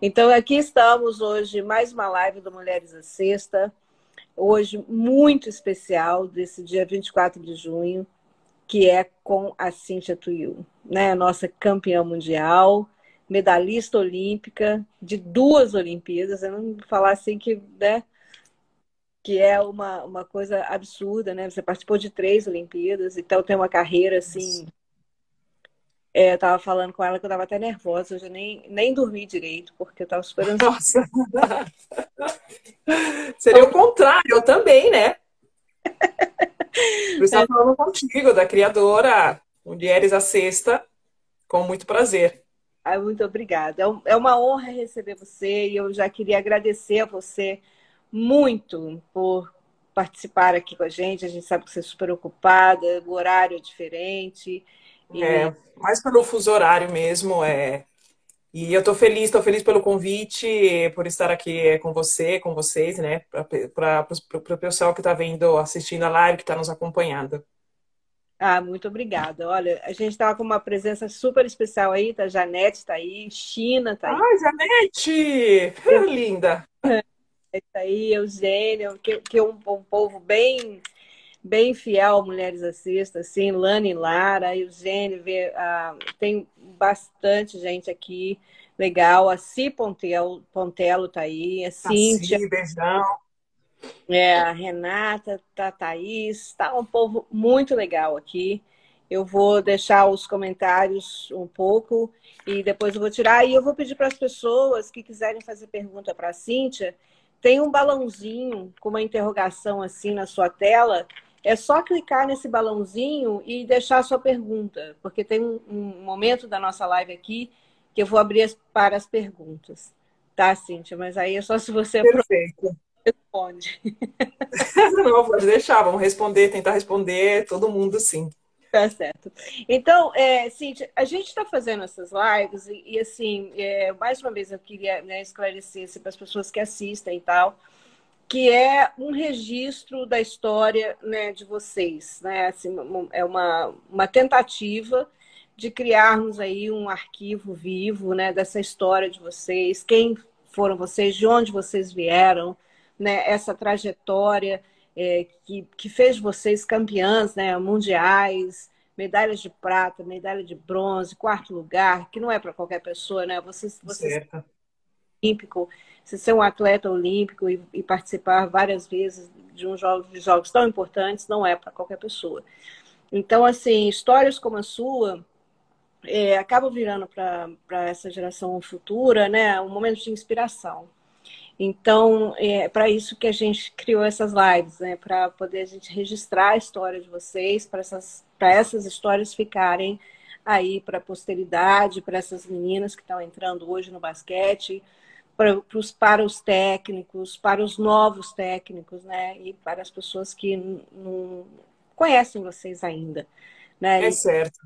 Então, aqui estamos hoje, mais uma live do Mulheres à Sexta. Hoje, muito especial, desse dia 24 de junho, que é com a Cíntia Tuiu, né? Nossa campeã mundial, medalhista olímpica de duas Olimpíadas. Eu não vou falar assim que, né? Que é uma, uma coisa absurda, né? Você participou de três Olimpíadas, então tem uma carreira assim é, eu tava falando com ela que eu tava até nervosa, eu já nem, nem dormi direito, porque eu tava super ansiosa. Nossa! Seria o contrário, eu também, né? Eu estava falando contigo, da criadora Mulheres à Sexta, com muito prazer. Ai, muito obrigada. É, é uma honra receber você e eu já queria agradecer a você muito por participar aqui com a gente. A gente sabe que você é super ocupada, o horário é diferente. E... É, mais pelo fuso horário mesmo, é. E eu tô feliz, tô feliz pelo convite, por estar aqui com você, com vocês, né? Para o pessoal que está vendo, assistindo a live, que está nos acompanhando. Ah, muito obrigada. Olha, a gente estava com uma presença super especial aí, tá? Janete está aí, China está aí. Ah, Janete! Linda! É isso aí, Eugênio, que, que é um, um povo bem bem fiel Mulheres Assistas, assim, Lani Lara, Eugênio, ah, tem bastante gente aqui legal. A Si Pontelo, Pontelo tá aí, a Cíntia. Si, beijão. É, a Renata, tá, Thaís, tá um povo muito legal aqui. Eu vou deixar os comentários um pouco e depois eu vou tirar. E eu vou pedir para as pessoas que quiserem fazer pergunta para a Cíntia, tem um balãozinho com uma interrogação assim na sua tela é só clicar nesse balãozinho e deixar a sua pergunta, porque tem um, um momento da nossa live aqui que eu vou abrir as, para as perguntas. Tá, Cíntia? Mas aí é só se você Perfeito. responde. Não, pode deixar, vamos responder, tentar responder todo mundo sim. Tá certo. Então, é, Cíntia, a gente está fazendo essas lives e, e assim, é, mais uma vez eu queria né, esclarecer assim, para as pessoas que assistem e tal que é um registro da história né, de vocês. Né? Assim, é uma, uma tentativa de criarmos aí um arquivo vivo né, dessa história de vocês, quem foram vocês, de onde vocês vieram, né, essa trajetória é, que, que fez vocês campeãs né, mundiais, medalhas de prata, medalha de bronze, quarto lugar, que não é para qualquer pessoa, né? Vocês, vocês. Olímpico, se ser um atleta olímpico e, e participar várias vezes de um jogo de jogos tão importantes não é para qualquer pessoa. Então, assim, histórias como a sua é, acabam virando para essa geração futura, né, um momento de inspiração. Então, é para isso que a gente criou essas lives, né, para poder a gente registrar a história de vocês, para essas, essas histórias ficarem aí para a posteridade, para essas meninas que estão entrando hoje no basquete, para, os, para os técnicos, para os novos técnicos, né? E para as pessoas que não conhecem vocês ainda. Né? É certo.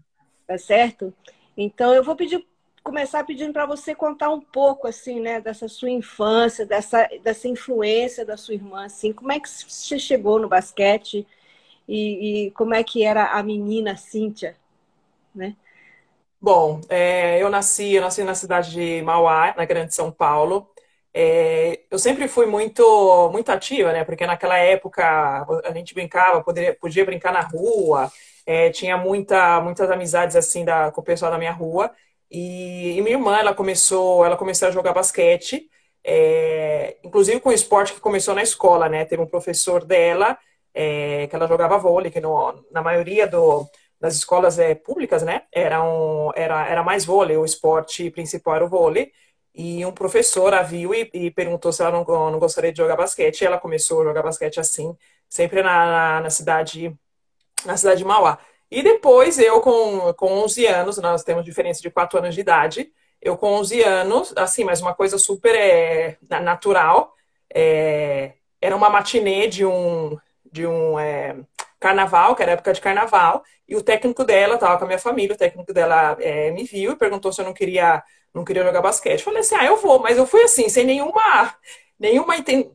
É certo? Então, eu vou pedir, começar pedindo para você contar um pouco, assim, né? Dessa sua infância, dessa, dessa influência da sua irmã, assim. Como é que você chegou no basquete e, e como é que era a menina Cíntia, né? Bom, é, eu nasci, eu nasci na cidade de Mauá, na Grande São Paulo. É, eu sempre fui muito, muito ativa, né? Porque naquela época a gente brincava, poderia, podia brincar na rua, é, tinha muita, muitas amizades assim da, com o pessoal da minha rua. E, e minha irmã, ela começou, ela começou a jogar basquete, é, inclusive com o esporte que começou na escola, né? Teve um professor dela é, que ela jogava vôlei, que no, na maioria do, das escolas é, públicas, né? Era, um, era, era mais vôlei, o esporte principal era o vôlei. E um professor a viu e, e perguntou se ela não, não, gostaria de jogar basquete. E ela começou a jogar basquete assim, sempre na, na, na, cidade na cidade de Mauá. E depois, eu com, com 11 anos, nós temos diferença de 4 anos de idade, eu com 11 anos, assim, mas uma coisa super é, natural, é, era uma matinê de um, de um é, carnaval, que era época de carnaval, e o técnico dela estava com a minha família, o técnico dela é, me viu e perguntou se eu não queria, não queria jogar basquete. Falei assim, ah, eu vou, mas eu fui assim, sem nenhuma, nenhuma,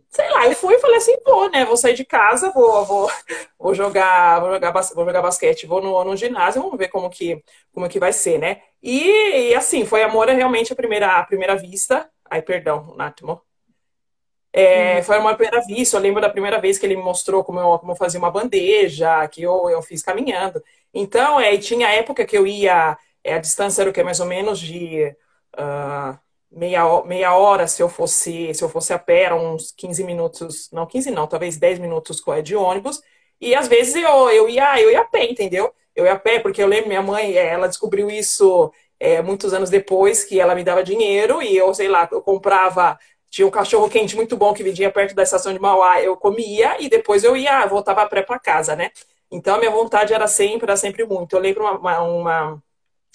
sei lá, eu fui e falei assim, vou, né, vou sair de casa, vou, vou, vou jogar, vou jogar, vou jogar basquete, vou no, no ginásio, vamos ver como que, como que vai ser, né? E, e assim, foi amor realmente a primeira, a primeira vista, Ai, perdão, Natmo. É, uhum. Foi uma primeira vista, eu lembro da primeira vez que ele me mostrou como eu, como eu fazia uma bandeja, que eu, eu fiz caminhando. Então, é, tinha época que eu ia, é, a distância era o que? Mais ou menos de uh, meia, meia hora se eu fosse se eu fosse a pé, uns 15 minutos, não 15 não, talvez 10 minutos de ônibus. E às vezes eu, eu, ia, eu ia a pé, entendeu? Eu ia a pé, porque eu lembro, minha mãe, é, ela descobriu isso é, muitos anos depois, que ela me dava dinheiro e eu, sei lá, eu comprava tinha um cachorro quente muito bom que vendia perto da estação de Mauá, eu comia e depois eu ia, voltava a pé para casa, né? Então a minha vontade era sempre, era sempre muito. Eu lembro uma, uma,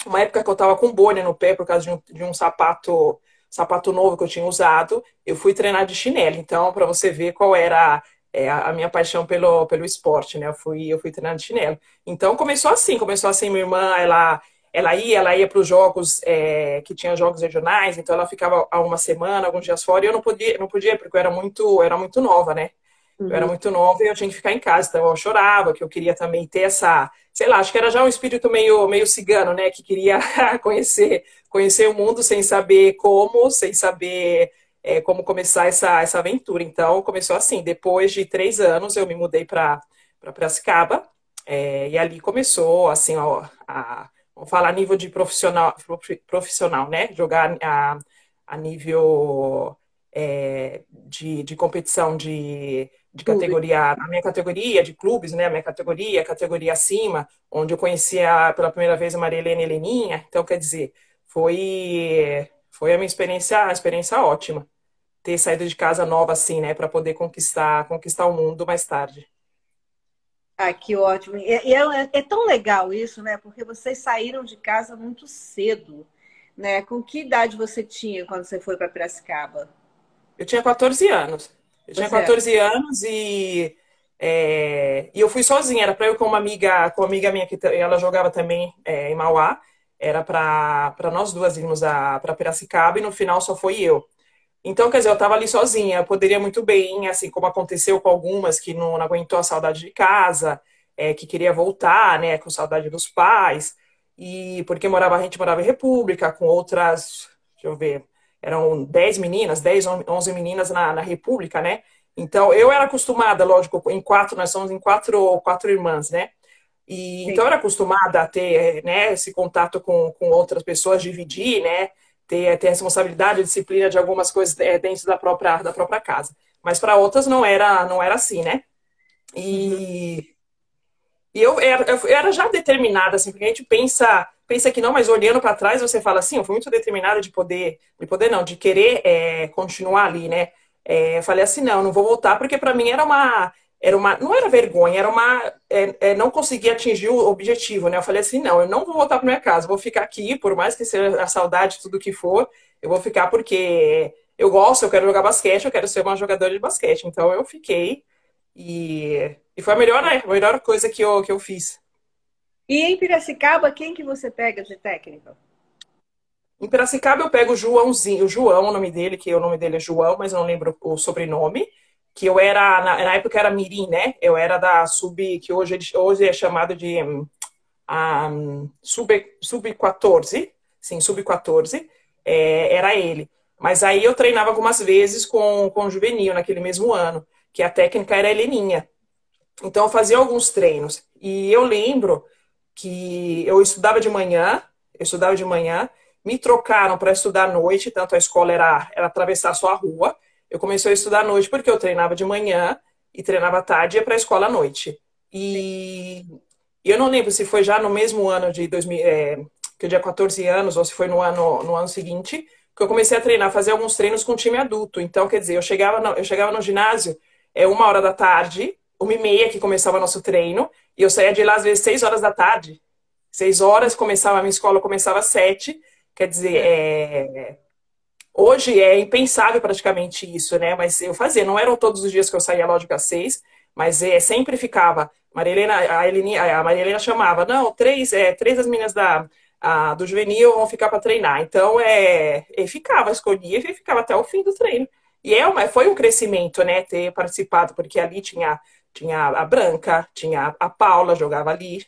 uma época que eu tava com bolha no pé por causa de um, de um sapato sapato novo que eu tinha usado, eu fui treinar de chinelo. Então, para você ver qual era é, a minha paixão pelo, pelo esporte, né? Eu fui, eu fui treinar de chinelo. Então, começou assim, começou assim, minha irmã, ela ela ia, ela ia para os jogos é, que tinha jogos regionais, então ela ficava uma semana, alguns dias fora, e eu não podia, não podia porque eu era muito, era muito nova, né? Uhum. Eu era muito nova e eu tinha que ficar em casa, então eu chorava, que eu queria também ter essa, sei lá, acho que era já um espírito meio, meio cigano, né? Que queria conhecer, conhecer o mundo sem saber como, sem saber é, como começar essa, essa aventura. Então começou assim. Depois de três anos eu me mudei para para Piracicaba é, e ali começou assim ó, a vamos falar nível de profissional, profissional né? Jogar a, a nível é, de, de competição de, de categoria, a minha categoria de clubes, né? A minha categoria, categoria acima, onde eu conhecia pela primeira vez a Maria Helena Heleninha. Então, quer dizer, foi, foi a minha experiência, a experiência ótima. Ter saído de casa nova assim, né? Para poder conquistar, conquistar o mundo mais tarde. Ah, que ótimo. E é, é, é, tão legal isso, né? Porque vocês saíram de casa muito cedo, né? Com que idade você tinha quando você foi para Piracicaba? Eu tinha 14 anos. Eu tinha 14 é. anos e, é, e eu fui sozinha. Era para eu com uma amiga, com uma amiga minha que ela jogava também é, em Mauá. Era para nós duas irmos para Piracicaba e no final só foi eu. Então, quer dizer, eu estava ali sozinha, eu poderia muito bem, assim como aconteceu com algumas que não, não aguentou a saudade de casa, é, que queria voltar, né, com saudade dos pais, e porque morava, a gente morava em República, com outras, deixa eu ver, eram 10 meninas, 10, 11 meninas na, na República, né? Então, eu era acostumada, lógico, em quatro, nós somos em quatro, quatro irmãs, né? E, então, eu era acostumada a ter né, esse contato com, com outras pessoas, dividir, né? ter, ter responsabilidade, disciplina de algumas coisas é, dentro da própria, da própria casa. Mas para outras não era, não era assim, né? E, e eu, era, eu era já determinada, assim, porque a gente pensa, pensa que não, mas olhando para trás você fala assim, eu fui muito determinada de poder, de poder não, de querer é, continuar ali, né? É, eu falei assim, não, não vou voltar, porque para mim era uma, era uma, não era vergonha, era uma, é, não conseguir atingir o objetivo, né? Eu falei assim, não, eu não vou voltar para minha casa, vou ficar aqui, por mais que seja a saudade, tudo que for, eu vou ficar porque eu gosto, eu quero jogar basquete, eu quero ser uma jogadora de basquete. Então eu fiquei e, e foi a melhor, a melhor coisa que eu, que eu fiz. E em Piracicaba, quem que você pega de técnica? Em Piracicaba eu pego o Joãozinho, o João, o nome dele, que o nome dele é João, mas não lembro o sobrenome que eu era, na, na, época era Mirim, né? Eu era da sub, que hoje, hoje é chamado de um, um, sub, sub 14, sim, sub 14, é, era ele. Mas aí eu treinava algumas vezes com, com o juvenil naquele mesmo ano, que a técnica era Heleninha. Então eu fazia alguns treinos. E eu lembro que eu estudava de manhã, eu estudava de manhã, me trocaram para estudar à noite, tanto a escola era, era atravessar só a rua, eu comecei a estudar à noite porque eu treinava de manhã e treinava à tarde e ia para a escola à noite. E eu não lembro se foi já no mesmo ano de 2000, é, que eu tinha 14 anos ou se foi no ano, no ano seguinte que eu comecei a treinar, fazer alguns treinos com time adulto. Então, quer dizer, eu chegava no, eu chegava no ginásio é uma hora da tarde, uma e meia que começava nosso treino, e eu saía de lá às vezes seis horas da tarde. Seis horas, começava a minha escola, começava às sete. Quer dizer, é, Hoje é impensável praticamente isso, né? Mas eu fazia, não eram todos os dias que eu saía lógico às seis, mas é, sempre ficava. Maria Helena, a, Eleni, a Maria Helena chamava, não, três, é, três das meninas da, a, do juvenil vão ficar para treinar. Então, é, e ficava, escolhia e ficava até o fim do treino. E é uma, foi um crescimento, né, ter participado, porque ali tinha, tinha a Branca, tinha a Paula, jogava ali,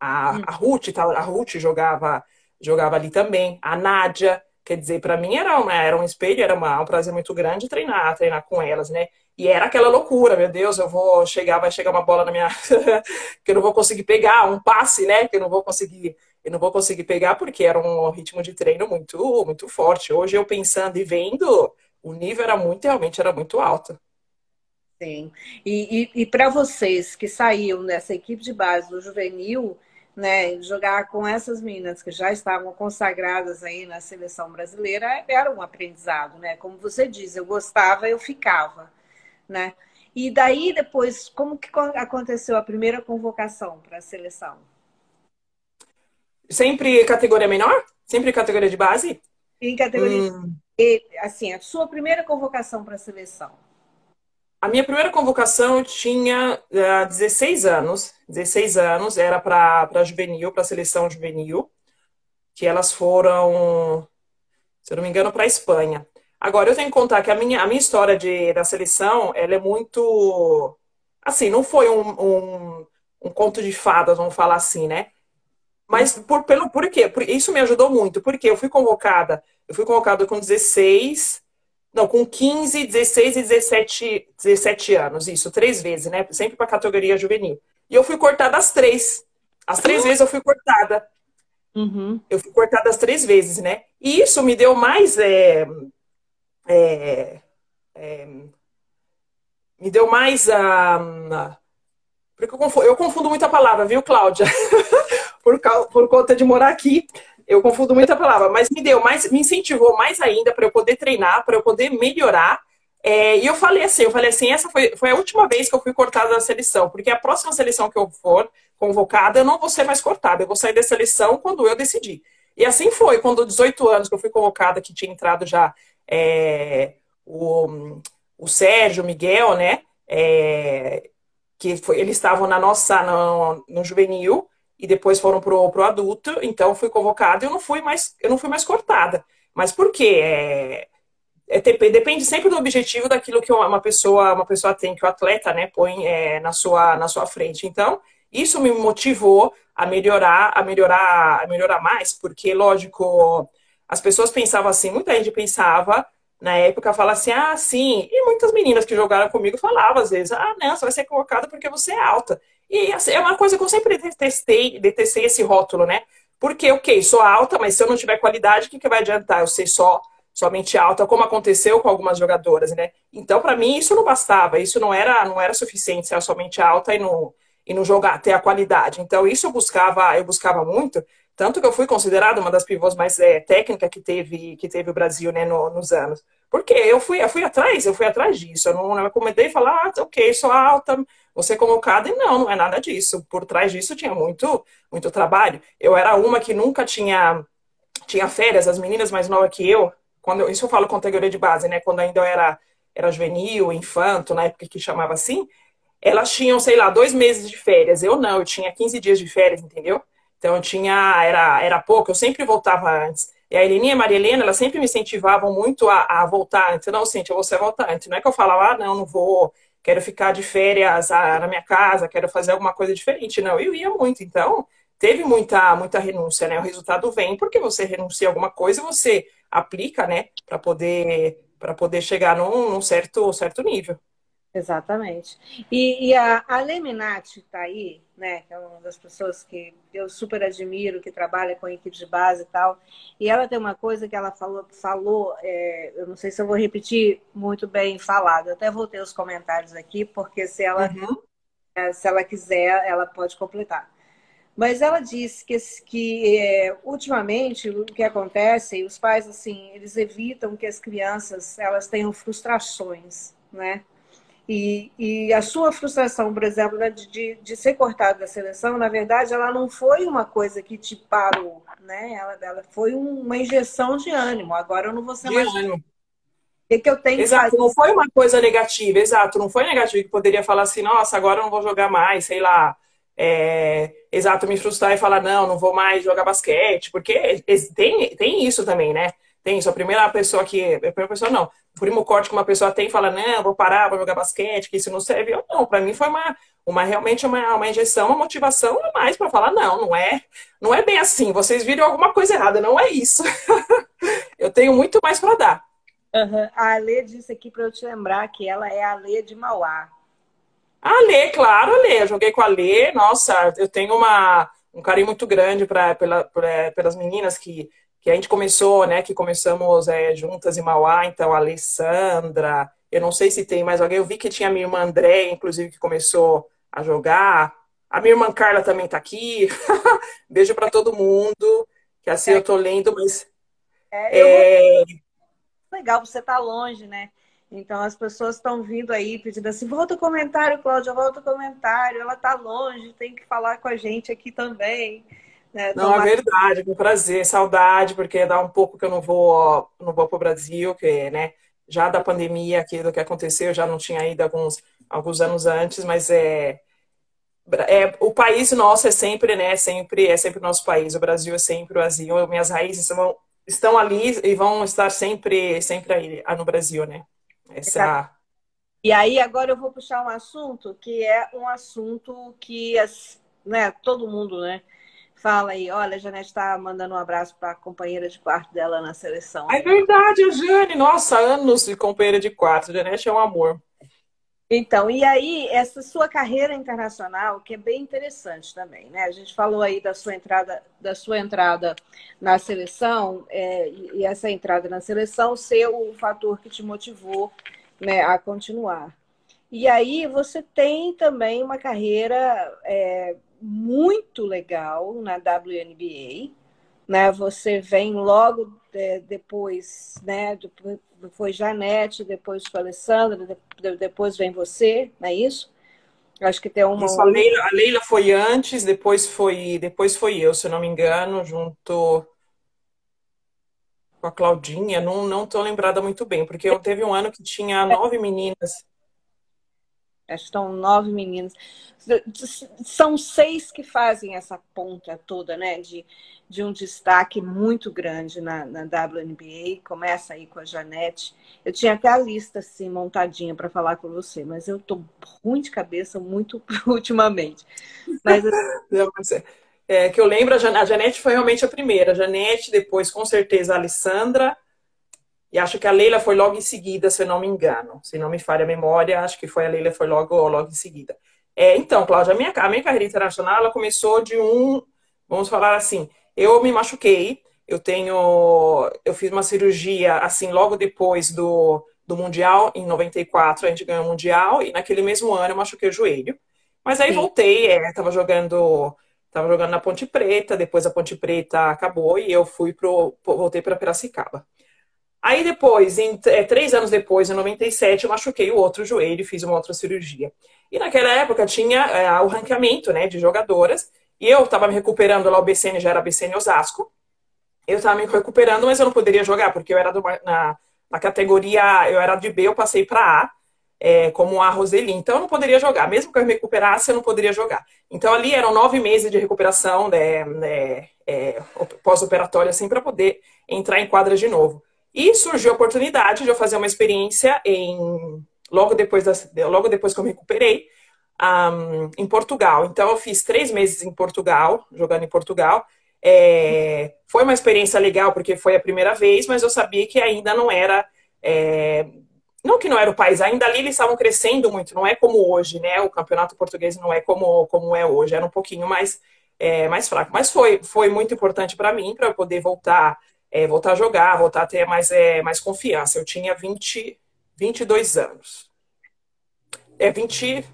a, a Ruth, a Ruth jogava, jogava ali também, a Nádia, Quer dizer, para mim era, uma, era um espelho, era uma, um prazer muito grande treinar, treinar com elas, né? E era aquela loucura, meu Deus, eu vou chegar, vai chegar uma bola na minha. que eu não vou conseguir pegar, um passe, né? Que eu não vou conseguir, eu não vou conseguir pegar, porque era um ritmo de treino muito, muito forte. Hoje eu pensando e vendo, o nível era muito, realmente era muito alto. Sim. E, e, e para vocês que saíram dessa equipe de base do juvenil, né, jogar com essas meninas que já estavam consagradas aí na seleção brasileira era um aprendizado, né? Como você diz, eu gostava, eu ficava, né? E daí depois, como que aconteceu a primeira convocação para a seleção? Sempre categoria menor? Sempre categoria de base? Em categoria. Hum. Assim, a sua primeira convocação para a seleção? A minha primeira convocação tinha uh, eh, 16 anos. 16 anos, era para juvenil, para a seleção juvenil, que elas foram, se eu não me engano, para a Espanha. Agora, eu tenho que contar que a minha, a minha história de, da seleção, ela é muito. Assim, não foi um, um, um conto de fadas, vamos falar assim, né? Mas por, pelo, por quê? Por, isso me ajudou muito, porque eu fui convocada, eu fui convocada com 16 não, com 15, 16 e 17, 17 anos, isso, três vezes, né? Sempre para categoria juvenil. E eu fui cortada as três. As três vezes eu fui cortada. Uhum. Eu fui cortada as três vezes, né? E isso me deu mais. É, é, é, me deu mais. Uh, porque eu confundo, eu confundo muita palavra, viu, Cláudia? por, por conta de morar aqui eu confundo muita palavra, mas me deu mais, me incentivou mais ainda para eu poder treinar, para eu poder melhorar. É, e eu falei assim, eu falei assim, essa foi, foi a última vez que eu fui cortada da seleção, porque a próxima seleção que eu for convocada, eu não vou ser mais cortada, eu vou sair da seleção quando eu decidir. E assim foi, quando 18 anos que eu fui convocada, que tinha entrado já é, o, o Sérgio, o Miguel, né? É, que foi, eles estavam na nossa, no, no juvenil, e depois foram pro, pro adulto, então fui convocada e eu não fui mais, eu não fui mais cortada. Mas por quê? É, é, depende sempre do objetivo daquilo que uma pessoa, uma pessoa tem, que o atleta né, põe é, na, sua, na sua frente. Então, isso me motivou a melhorar, a melhorar, a melhorar mais, porque, lógico, as pessoas pensavam assim, muita gente pensava na época, fala assim, ah, sim, e muitas meninas que jogaram comigo falavam às vezes, ah, não, você vai ser colocada porque você é alta. E assim, é uma coisa que eu sempre detestei, detestei esse rótulo, né? Porque, ok, sou alta, mas se eu não tiver qualidade, o que, que vai adiantar eu ser só somente alta, como aconteceu com algumas jogadoras, né? Então, para mim, isso não bastava, isso não era, não era suficiente ser somente alta e não, e não jogar, ter a qualidade. Então, isso eu buscava, eu buscava muito, tanto que eu fui considerada uma das pivôs mais é, técnicas que teve, que teve o Brasil, né, no, nos anos. Porque eu fui, eu fui atrás, eu fui atrás disso. Eu não, não comecei a falar, ah, ok, sou alta, vou ser convocada. E não, não é nada disso. Por trás disso tinha muito, muito trabalho. Eu era uma que nunca tinha, tinha férias, as meninas mais novas que eu, quando isso eu falo categoria de base, né? Quando ainda eu era, era juvenil, infanto, na época que chamava assim, elas tinham, sei lá, dois meses de férias. Eu não, eu tinha 15 dias de férias, entendeu? Então eu tinha, era, era pouco, eu sempre voltava antes. E a Helena e a Maria Helena, elas sempre me incentivavam muito a, a voltar antes. Não, Cintia, você voltar antes. Não é que eu falava, ah, não, não vou, quero ficar de férias ah, na minha casa, quero fazer alguma coisa diferente. Não, eu ia muito. Então, teve muita, muita renúncia, né? O resultado vem porque você renuncia a alguma coisa e você aplica, né, para poder, poder chegar num, num certo, certo nível. Exatamente. E, e a, a Leminati está aí, né? Que é uma das pessoas que eu super admiro, que trabalha com equipe de base e tal. E ela tem uma coisa que ela falou, falou é, eu não sei se eu vou repetir muito bem falado. Eu até vou ter os comentários aqui, porque se ela, uhum. é, se ela quiser, ela pode completar. Mas ela disse que, que é, ultimamente o que acontece, os pais assim, eles evitam que as crianças elas tenham frustrações, né? E, e a sua frustração, por exemplo, né, de, de ser cortado da seleção, na verdade, ela não foi uma coisa que te parou, né? Ela, ela foi uma injeção de ânimo. Agora eu não vou ser mais. O que, que eu tenho Exato, não foi uma coisa negativa, exato, não foi negativo que poderia falar assim, nossa, agora eu não vou jogar mais, sei lá. É, exato, me frustrar e falar, não, não vou mais jogar basquete, porque tem, tem isso também, né? Tem isso. A primeira pessoa que. A primeira pessoa não. O primo corte que uma pessoa tem fala, não, vou parar, vou jogar basquete, que isso não serve. Eu não, para mim foi uma, uma realmente uma, uma injeção, uma motivação a mais para falar, não, não é, não é bem assim. Vocês viram alguma coisa errada, não é isso. eu tenho muito mais para dar. Uhum. A Alê disse aqui para eu te lembrar que ela é a Alê de Mauá. A Lê, claro, a Lê. Eu joguei com a Lê. Nossa, eu tenho uma, um carinho muito grande pra, pela, pra, pelas meninas que, que a gente começou, né? Que começamos é, juntas em Mauá. Então, a Alessandra. Eu não sei se tem mais alguém. Eu vi que tinha a minha irmã André, inclusive, que começou a jogar. A minha irmã Carla também tá aqui. Beijo para todo mundo. Que assim é. eu tô lendo, mas. É, é... Legal, você tá longe, né? Então as pessoas estão vindo aí pedindo assim, volta o comentário, Cláudia, volta o comentário, ela está longe, tem que falar com a gente aqui também. Né? Não, é verdade, com prazer, saudade, porque dá um pouco que eu não vou, não vou para o Brasil, que, né, já da pandemia aqui do que aconteceu, já não tinha ido alguns, alguns anos antes, mas é, é o país nosso é sempre, né, sempre é sempre o nosso país, o Brasil é sempre o Brasil, minhas raízes são, estão ali e vão estar sempre, sempre aí no Brasil, né? Essa... E aí agora eu vou puxar um assunto que é um assunto que né, todo mundo né, fala aí, olha, a Janete está mandando um abraço para a companheira de quarto dela na seleção. É verdade, a Jane, nossa, anos de companheira de quarto. A Janete é um amor. Então, e aí, essa sua carreira internacional, que é bem interessante também, né? A gente falou aí da sua entrada, da sua entrada na seleção, é, e essa entrada na seleção ser o fator que te motivou né, a continuar. E aí você tem também uma carreira é, muito legal na WNBA, né? Você vem logo é, depois, né? Foi Janete, depois foi Alessandra, depois vem você, não é isso? Acho que tem uma. Isso, a, Leila, a Leila foi antes, depois foi, depois foi eu, se eu não me engano, junto com a Claudinha. Não, não tô lembrada muito bem, porque eu teve um ano que tinha nove meninas. Que estão nove meninas. São seis que fazem essa ponta toda, né? De, de um destaque muito grande na, na WNBA. Começa aí com a Janete. Eu tinha até a lista assim montadinha para falar com você, mas eu tô ruim de cabeça muito ultimamente. Mas, Não, mas é, é, que eu lembro, a Janete foi realmente a primeira. A Janete, depois com certeza a Alessandra, e acho que a Leila foi logo em seguida, se eu não me engano. Se não me falha a memória, acho que foi a Leila foi logo, logo em seguida. É, então, Cláudia, a minha, a minha carreira internacional ela começou de um, vamos falar assim, eu me machuquei, eu tenho, eu fiz uma cirurgia assim logo depois do, do Mundial, em 94 a gente ganhou o Mundial, e naquele mesmo ano eu machuquei o joelho. Mas aí Sim. voltei, é, tava jogando tava jogando na Ponte Preta, depois a Ponte Preta acabou e eu fui pro, voltei para Piracicaba. Aí depois, em, é, três anos depois, em 97, eu machuquei o outro joelho e fiz uma outra cirurgia. E naquela época tinha é, o ranqueamento né, de jogadoras, e eu estava me recuperando lá, o BCN já era BCN Osasco. Eu estava me recuperando, mas eu não poderia jogar, porque eu era do, na, na categoria, eu era de B, eu passei para A, é, como a Roseli. Então eu não poderia jogar, mesmo que eu me recuperasse, eu não poderia jogar. Então ali eram nove meses de recuperação né, né, é, pós-operatória, assim, para poder entrar em quadra de novo. E surgiu a oportunidade de eu fazer uma experiência em logo depois, da, logo depois que eu me recuperei, um, em Portugal. Então eu fiz três meses em Portugal, jogando em Portugal. É, foi uma experiência legal porque foi a primeira vez, mas eu sabia que ainda não era é, não que não era o país, ainda ali eles estavam crescendo muito, não é como hoje, né? O campeonato português não é como, como é hoje, era um pouquinho mais, é, mais fraco. Mas foi, foi muito importante para mim, para eu poder voltar é, voltar a jogar, voltar a ter mais, é, mais confiança. Eu tinha 20, 22 anos. É 20.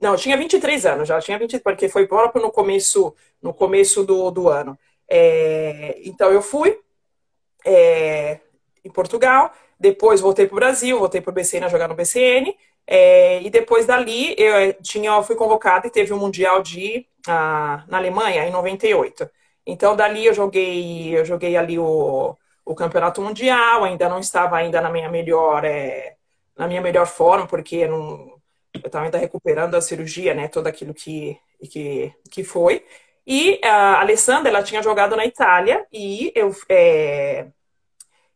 Não, eu tinha 23 anos, já tinha 20, porque foi próprio no começo, no começo do, do ano. É, então eu fui é, em Portugal, depois voltei para o Brasil, voltei para o BCN a jogar no BCN, é, e depois dali eu tinha, eu fui convocada e teve um Mundial de, ah, na Alemanha em 98. Então, dali eu joguei, eu joguei ali o, o campeonato mundial, ainda não estava ainda na minha melhor, é, na minha melhor forma, porque não, eu estava ainda recuperando a cirurgia, né? Todo aquilo que, que, que foi. E a Alessandra, ela tinha jogado na Itália e eu. É,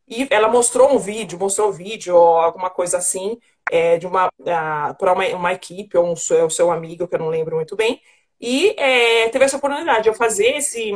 e ela mostrou um vídeo, mostrou um vídeo ou alguma coisa assim, é, de uma, para uma, uma equipe ou um seu, seu amigo, que eu não lembro muito bem, e é, teve essa oportunidade de eu fazer esse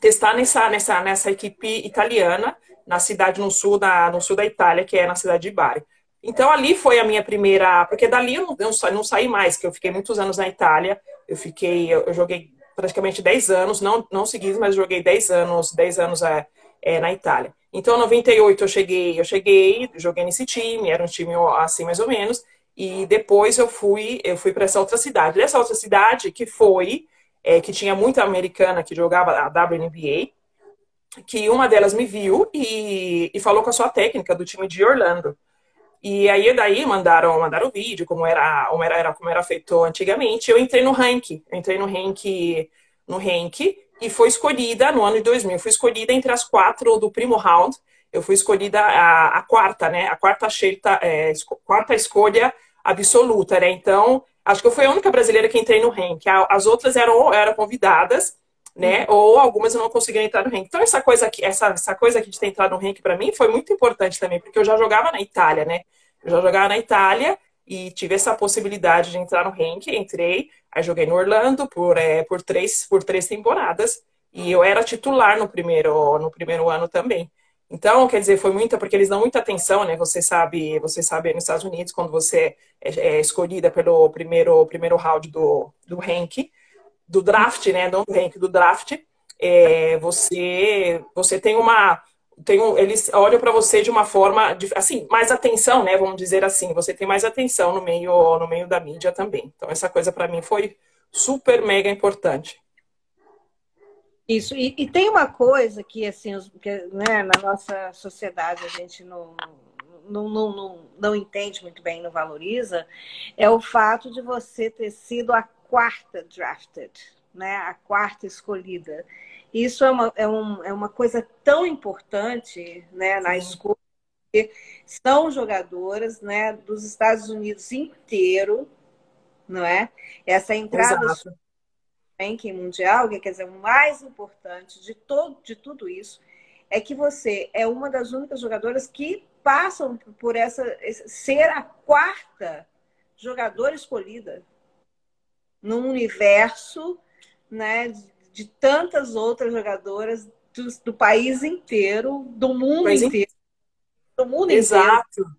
testar nessa, nessa, nessa equipe italiana na cidade no sul da, no sul da Itália, que é na cidade de Bari. Então ali foi a minha primeira, porque dali eu não, eu não saí mais, que eu fiquei muitos anos na Itália. Eu fiquei, eu, eu joguei praticamente 10 anos, não, não seguidos, mas joguei 10 anos, 10 anos é, é, na Itália. Então, em 98 eu cheguei, eu cheguei, joguei nesse time, era um time assim mais ou menos, e depois eu fui, eu fui para essa outra cidade. Essa outra cidade que foi, é, que tinha muita americana que jogava a WNBA, que uma delas me viu e, e falou com a sua técnica do time de Orlando. E aí daí mandaram, mandaram o vídeo, como era, como era, como era feito antigamente. Eu entrei no rank, eu entrei no rank, no rank e foi escolhida no ano de 2000. Fui escolhida entre as quatro do primo round. Eu fui escolhida a, a quarta, né? A quarta, cheita, é, quarta escolha absoluta, né? Então, acho que eu fui a única brasileira que entrei no rank. As outras eram, eram convidadas, né? Uhum. Ou algumas eu não conseguia entrar no rank. Então, essa coisa aqui, essa, essa coisa aqui de ter entrado no rank para mim foi muito importante também, porque eu já jogava na Itália, né? Eu já jogava na Itália e tive essa possibilidade de entrar no rank, entrei, aí joguei no Orlando por, é, por, três, por três temporadas e eu era titular no primeiro, no primeiro ano também. Então, quer dizer, foi muita, porque eles dão muita atenção, né? Você sabe, você sabe nos Estados Unidos, quando você é, é escolhida pelo primeiro, primeiro round do, do rank, do draft, né? Não do rank, do draft, é, você, você tem uma, tem um, eles olham para você de uma forma, de, assim, mais atenção, né? Vamos dizer assim, você tem mais atenção no meio, no meio da mídia também. Então essa coisa para mim foi super mega importante. Isso e, e, tem uma coisa que assim, que, né, na nossa sociedade a gente não não, não, não, não entende muito bem, não valoriza, é o fato de você ter sido a quarta drafted, né? A quarta escolhida. Isso é uma, é, um, é uma coisa tão importante né, na escola. São jogadoras né, dos Estados Unidos inteiro, não é? Essa entrada Exato. Ranking mundial, que quer dizer, o mais importante de, todo, de tudo isso, é que você é uma das únicas jogadoras que passam por essa ser a quarta jogadora escolhida num universo né, de tantas outras jogadoras do, do país inteiro, do mundo inteiro. Do mundo Exato. inteiro.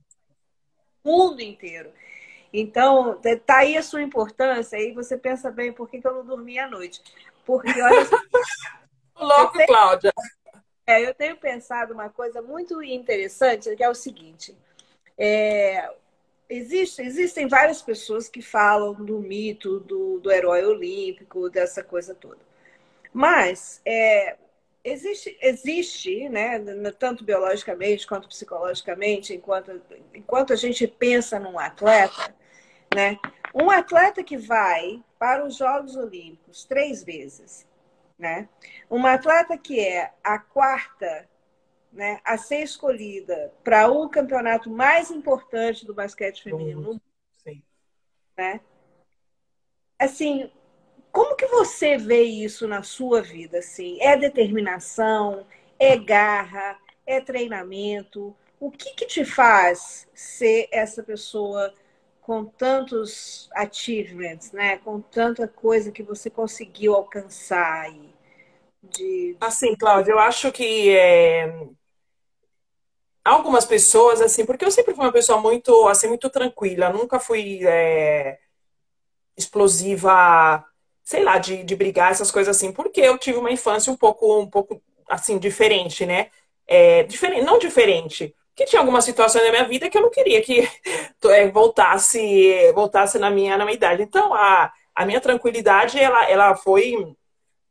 Do mundo inteiro. Então, tá aí a sua importância, aí você pensa bem por que, que eu não dormi à noite. Porque, olha Louco, tenho, Cláudia. É, eu tenho pensado uma coisa muito interessante, que é o seguinte. É, existe, existem várias pessoas que falam do mito do, do herói olímpico, dessa coisa toda. Mas é, existe, existe né, tanto biologicamente quanto psicologicamente, enquanto, enquanto a gente pensa num atleta, né, um atleta que vai para os Jogos Olímpicos três vezes, né, uma atleta que é a quarta né, a ser escolhida para o campeonato mais importante do basquete feminino no mundo, né? Assim, como que você vê isso na sua vida? Assim? É determinação? É garra? É treinamento? O que, que te faz ser essa pessoa com tantos achievements, né? Com tanta coisa que você conseguiu alcançar aí? De... Assim, Cláudia, eu acho que é... algumas pessoas, assim, porque eu sempre fui uma pessoa muito, assim, muito tranquila, nunca fui é... explosiva sei lá, de, de brigar, essas coisas assim, porque eu tive uma infância um pouco, um pouco assim, diferente, né? É, diferente, não diferente, que tinha algumas situações na minha vida que eu não queria que é, voltasse, voltasse na minha, na minha idade. Então, a, a minha tranquilidade, ela, ela foi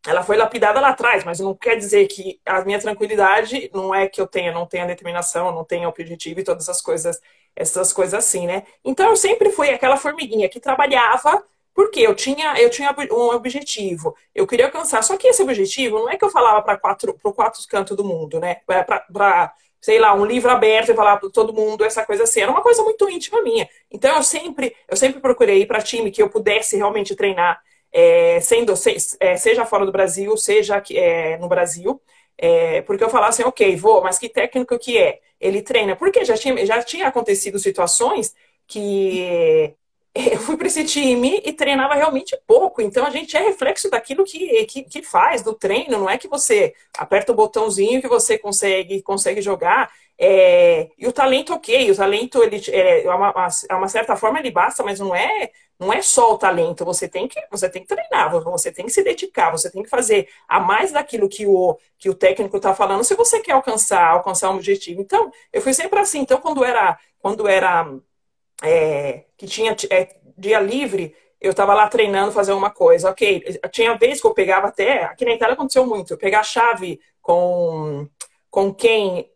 ela foi lapidada lá atrás, mas não quer dizer que a minha tranquilidade não é que eu tenha, não tenha determinação, não tenha objetivo e todas as coisas, essas coisas assim, né? Então eu sempre fui aquela formiguinha que trabalhava porque eu tinha, eu tinha um objetivo, eu queria alcançar. Só que esse objetivo não é que eu falava para quatro, para quatro cantos do mundo, né? Para, sei lá, um livro aberto e falar para todo mundo essa coisa assim. Era uma coisa muito íntima minha. Então eu sempre, eu sempre procurei ir para time que eu pudesse realmente treinar, é, sendo é, seja fora do Brasil, seja é, no Brasil. É, porque eu falava assim, ok, vou, mas que técnico que é? Ele treina. Porque já tinha, já tinha acontecido situações que eu fui para esse time e treinava realmente pouco. Então a gente é reflexo daquilo que, que, que, faz, do treino. Não é que você aperta o botãozinho que você consegue, consegue jogar. É, e o talento, ok, o talento, ele, é, é uma, é uma certa forma, ele basta, mas não é, não é só o talento. Você tem que, você tem que treinar, você tem que se dedicar, você tem que fazer a mais daquilo que o, que o técnico está falando, se você quer alcançar, alcançar um objetivo. Então, eu fui sempre assim. Então, quando era, quando era é, que tinha é, dia livre, eu estava lá treinando, fazer uma coisa. Ok, tinha vez que eu pegava até, aqui na Itália aconteceu muito, eu pegar a chave com, com quem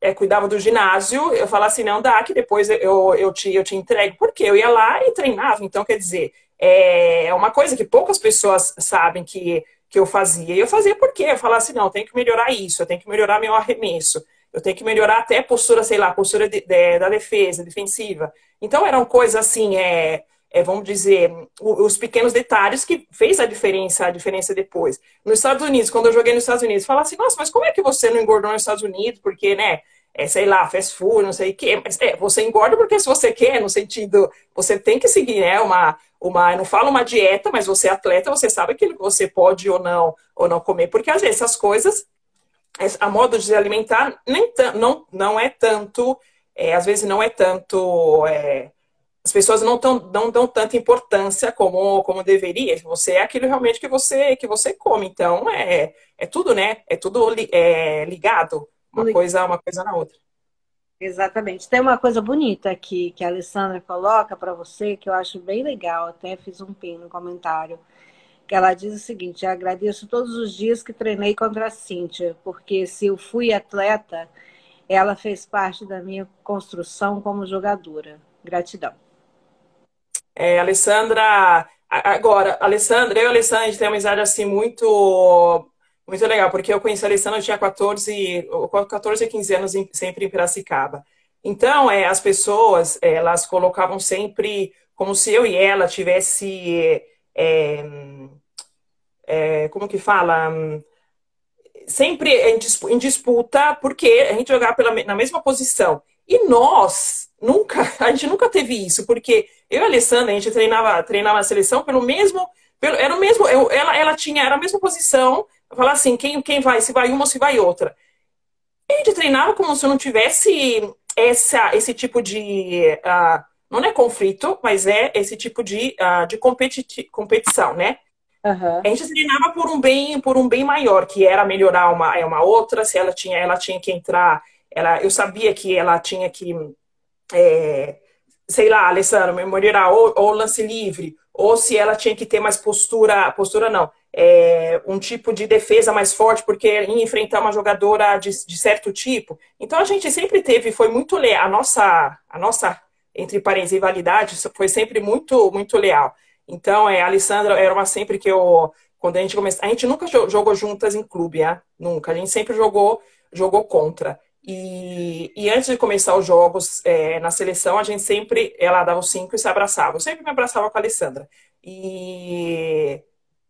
é, cuidava do ginásio, eu falava assim, não dá, que depois eu, eu, te, eu te entrego. Porque eu ia lá e treinava. Então, quer dizer, é, é uma coisa que poucas pessoas sabem que, que eu fazia. E eu fazia porque eu falava assim, não, tenho que melhorar isso, eu tenho que melhorar meu arremesso. Eu tenho que melhorar até a postura, sei lá, a postura de, de, da defesa, defensiva. Então, eram coisas assim, é, é, vamos dizer, os pequenos detalhes que fez a diferença, a diferença depois. Nos Estados Unidos, quando eu joguei nos Estados Unidos, falava assim, nossa, mas como é que você não engordou nos Estados Unidos? Porque, né, é, sei lá, fast food, não sei o quê. Mas, é, você engorda porque se você quer, no sentido, você tem que seguir, né, uma, uma, não falo uma dieta, mas você é atleta, você sabe aquilo que você pode ou não, ou não comer. Porque, às vezes, essas coisas a modo de se alimentar nem não, não é tanto, é, às vezes não é tanto, é, as pessoas não, tão, não dão tanta importância como, como deveria. Você é aquilo realmente que você, que você come. Então, é, é tudo, né? É tudo é, ligado, uma coisa, uma coisa na outra. Exatamente. Tem uma coisa bonita aqui que a Alessandra coloca para você, que eu acho bem legal, até fiz um pin no comentário que ela diz o seguinte: agradeço todos os dias que treinei contra a Cíntia, porque se eu fui atleta, ela fez parte da minha construção como jogadora. Gratidão. É, Alessandra, agora, Alessandra, eu e Alessandra, a gente tem uma amizade assim muito muito legal, porque eu conheci a Alessandra, eu tinha 14, 14 15 anos em, sempre em Piracicaba. Então, é, as pessoas, elas colocavam sempre como se eu e ela tivesse é, é, como que fala? Sempre em disputa, porque a gente jogava pela, na mesma posição. E nós, nunca, a gente nunca teve isso, porque eu e a Alessandra, a gente treinava, treinava a seleção pelo mesmo, pelo, era o mesmo, eu, ela, ela tinha, era a mesma posição, falar assim, quem, quem vai, se vai uma ou se vai outra. E a gente treinava como se não tivesse essa, esse tipo de, uh, não é conflito, mas é esse tipo de, uh, de competição, né? Uhum. A gente treinava por um bem, por um bem maior, que era melhorar uma, é uma outra, se ela tinha, ela tinha que entrar, ela, eu sabia que ela tinha que, é, sei lá, Alessandra, melhorar ou, ou lance livre, ou se ela tinha que ter mais postura, postura não, é, um tipo de defesa mais forte, porque ia enfrentar uma jogadora de, de certo tipo. Então a gente sempre teve, foi muito leal, a nossa, a nossa, entre parênteses, rivalidade foi sempre muito, muito leal. Então, é, a Alessandra era uma sempre que eu. Quando a gente começou. A gente nunca jogou juntas em clube, né? Nunca. A gente sempre jogou, jogou contra. E, e antes de começar os jogos é, na seleção, a gente sempre. Ela dava os cinco e se abraçava. Eu sempre me abraçava com a Alessandra. E.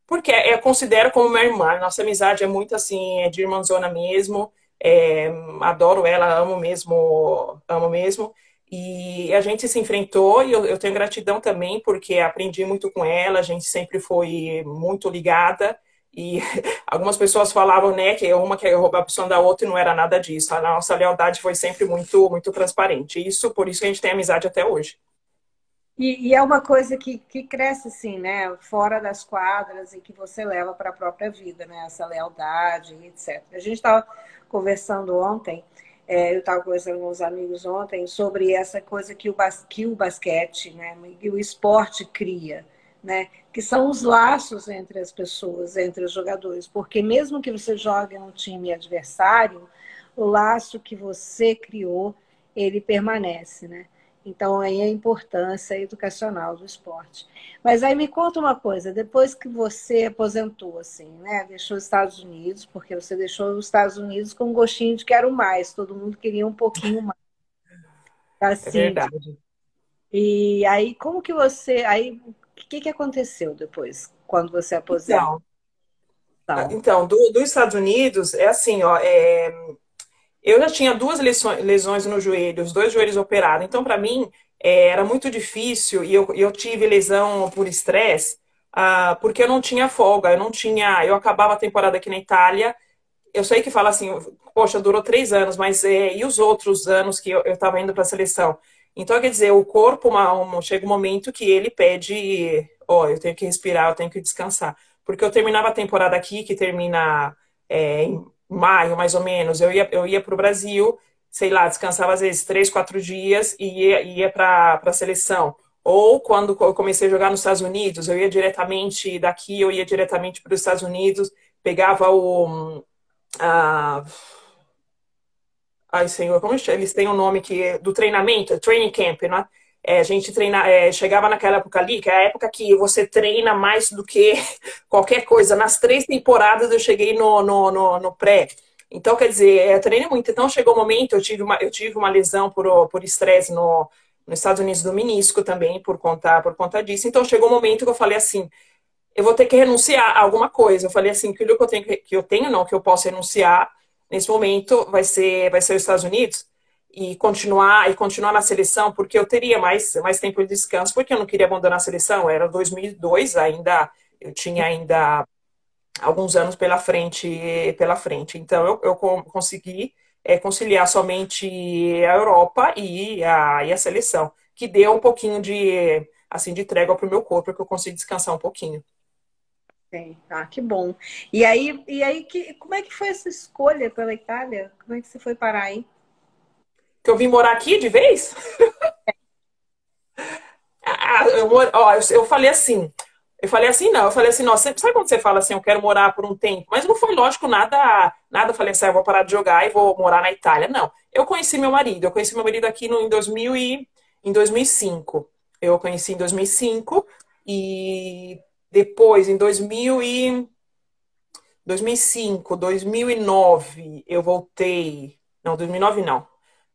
Porque eu considero como minha irmã. Nossa amizade é muito assim, é de irmãzona mesmo. É, adoro ela, amo mesmo, amo mesmo. E a gente se enfrentou e eu, eu, tenho gratidão também porque aprendi muito com ela, a gente sempre foi muito ligada. E algumas pessoas falavam, né, que uma quer roubar a opção da outra e não era nada disso. A nossa lealdade foi sempre muito, muito transparente. Isso, por isso que a gente tem amizade até hoje. E, e é uma coisa que, que cresce, assim, né, fora das quadras e que você leva para a própria vida, né, essa lealdade, etc. A gente estava conversando ontem é, eu estava conversando com os amigos ontem sobre essa coisa que o, bas que o basquete né, e o esporte cria, né, que são os laços entre as pessoas, entre os jogadores. Porque mesmo que você jogue num time adversário, o laço que você criou, ele permanece, né? Então, aí a importância educacional do esporte. Mas aí me conta uma coisa, depois que você aposentou, assim, né? Deixou os Estados Unidos, porque você deixou os Estados Unidos com um gostinho de quero mais, todo mundo queria um pouquinho mais. É assim, é verdade. E aí, como que você. Aí, o que, que aconteceu depois, quando você aposentou? Então, então do, dos Estados Unidos, é assim, ó. É eu já tinha duas lesões, no joelho, os dois joelhos operados. Então, para mim, é, era muito difícil e eu, eu tive lesão por estresse, uh, porque eu não tinha folga, eu não tinha. Eu acabava a temporada aqui na Itália. Eu sei que fala assim, poxa, durou três anos, mas é, e os outros anos que eu estava indo para a seleção? Então, quer dizer, o corpo uma, uma, chega um momento que ele pede, ó, oh, eu tenho que respirar, eu tenho que descansar. Porque eu terminava a temporada aqui, que termina é, em maio, mais ou menos, eu ia, eu ia para o Brasil, sei lá, descansava às vezes três, quatro dias e ia, ia para a seleção. Ou quando eu comecei a jogar nos Estados Unidos, eu ia diretamente daqui, eu ia diretamente para os Estados Unidos, pegava o. Uh, ai, senhor, como eles têm um nome que do treinamento, training camp, né? É, a gente treina, é, chegava naquela época ali, que é a época que você treina mais do que qualquer coisa. Nas três temporadas eu cheguei no, no, no, no pré. Então, quer dizer, eu treinei muito. Então, chegou o um momento, eu tive uma, eu tive uma lesão por, por estresse no, nos Estados Unidos do menisco também, por conta, por conta disso. Então, chegou o um momento que eu falei assim, eu vou ter que renunciar a alguma coisa. Eu falei assim, aquilo que eu tenho, que eu tenho não, que eu posso renunciar nesse momento vai ser, vai ser os Estados Unidos e continuar e continuar na seleção, porque eu teria mais, mais tempo de descanso, porque eu não queria abandonar a seleção. Era 2002 ainda, eu tinha ainda alguns anos pela frente, pela frente. Então eu, eu consegui é, conciliar somente a Europa e a, e a seleção, que deu um pouquinho de assim de trégua para o meu corpo, que eu consigo descansar um pouquinho. Sim. Ah, que bom. E aí, e aí que, como é que foi essa escolha pela Itália? Como é que você foi parar aí? Que eu vim morar aqui de vez? ah, eu, eu, eu falei assim, eu falei assim, não. Eu falei assim, nossa, sabe quando você fala assim, eu quero morar por um tempo? Mas não foi lógico nada, nada. Eu falei assim, ah, eu vou parar de jogar e vou morar na Itália. Não. Eu conheci meu marido. Eu conheci meu marido aqui no, em, 2000 e, em 2005. Eu conheci em 2005 e depois, em 2000 e, 2005, 2009, eu voltei. Não, 2009 não.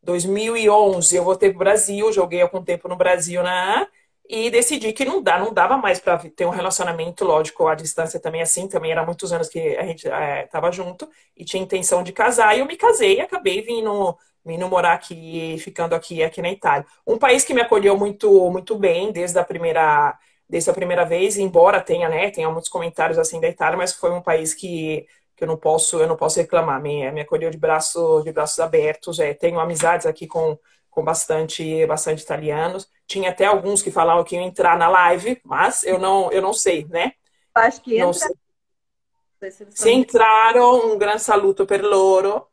2011 eu voltei para o Brasil, joguei algum tempo no Brasil, né? e decidi que não dá, não dava mais para ter um relacionamento, lógico, à distância também assim, também era muitos anos que a gente estava é, junto e tinha intenção de casar, e eu me casei e acabei vindo, vindo morar aqui, ficando aqui, aqui na Itália. Um país que me acolheu muito, muito bem desde a primeira, desde a primeira vez, embora tenha, né, tenha muitos comentários assim da Itália, mas foi um país que que eu não posso, eu não posso reclamar, me, me acolheu de, braço, de braços abertos, é, tenho amizades aqui com com bastante, bastante italianos. Tinha até alguns que falavam que iam entrar na live, mas eu não, eu não sei, né? Acho que entra. Sei. Se entraram, um grande saluto per loro,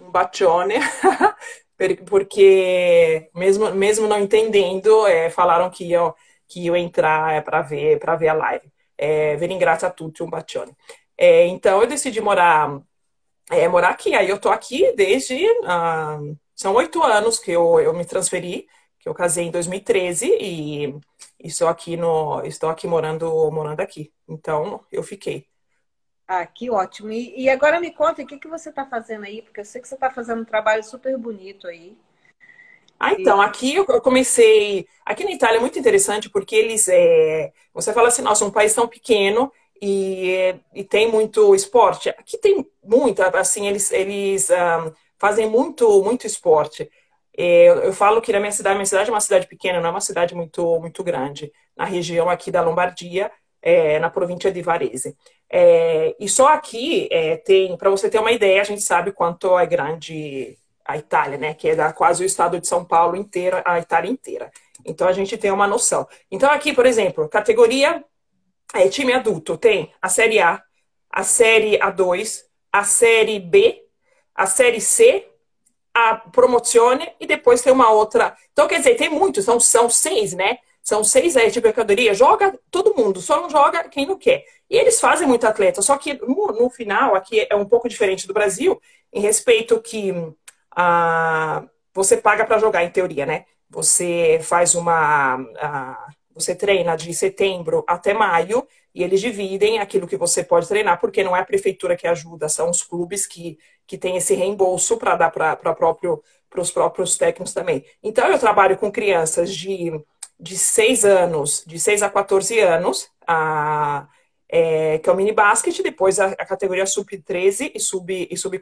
um bacione, porque mesmo, mesmo não entendendo, é, falaram que iam, que iam entrar é, para ver, para ver a live. É, vi ringrazio a tutti, um bacione. É, então eu decidi morar, é, morar aqui. Aí eu tô aqui desde ah, são oito anos que eu, eu me transferi, que eu casei em 2013 e estou aqui no estou aqui morando morando aqui. Então eu fiquei. Ah, que ótimo. E, e agora me conta o que, que você está fazendo aí, porque eu sei que você está fazendo um trabalho super bonito aí. Ah, então, aqui eu comecei. Aqui na Itália é muito interessante porque eles. É... Você fala assim, nossa, um país tão pequeno e, e tem muito esporte. Aqui tem muito, assim, eles, eles um, ah, fazem muito, muito esporte. É, eu falo que na minha cidade, minha cidade é uma cidade pequena, não é uma cidade muito, muito grande, na região aqui da Lombardia, é, na província de Varese. É, e só aqui é, tem, para você ter uma ideia, a gente sabe quanto é grande a Itália, né? Que é quase o estado de São Paulo inteira, a Itália inteira. Então a gente tem uma noção. Então aqui, por exemplo, categoria é, time adulto tem a série A, a série A2, a série B a série C, a promozione e depois tem uma outra. Então, quer dizer, tem muitos, são, são seis, né? São seis aí de mercadoria. Joga todo mundo, só não joga quem não quer. E eles fazem muito atleta, só que no, no final, aqui é um pouco diferente do Brasil, em respeito que ah, você paga para jogar, em teoria, né? Você faz uma. Ah, você treina de setembro até maio e eles dividem aquilo que você pode treinar, porque não é a prefeitura que ajuda, são os clubes que, que têm esse reembolso para dar para próprio, os próprios técnicos também. Então, eu trabalho com crianças de, de 6 anos, de 6 a 14 anos, a, é, que é o mini basket, depois a, a categoria sub-13 e sub-14, e sub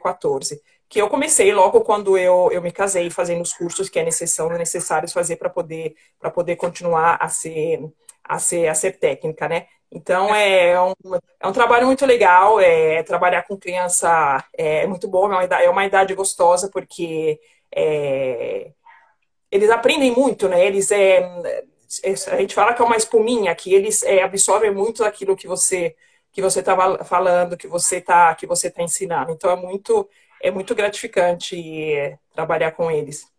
que eu comecei logo quando eu, eu me casei, fazendo os cursos que é necessário, necessários fazer para poder, poder continuar a ser, a, ser, a ser técnica, né? Então é, é um, é um trabalho muito legal, é, trabalhar com criança é muito bom, é uma idade, é uma idade gostosa, porque é, eles aprendem muito, né? Eles é, é, a gente fala que é uma espuminha, que eles é, absorvem muito aquilo que você que você estava falando, que você está que você tá ensinando. Então é muito é muito gratificante é, trabalhar com eles.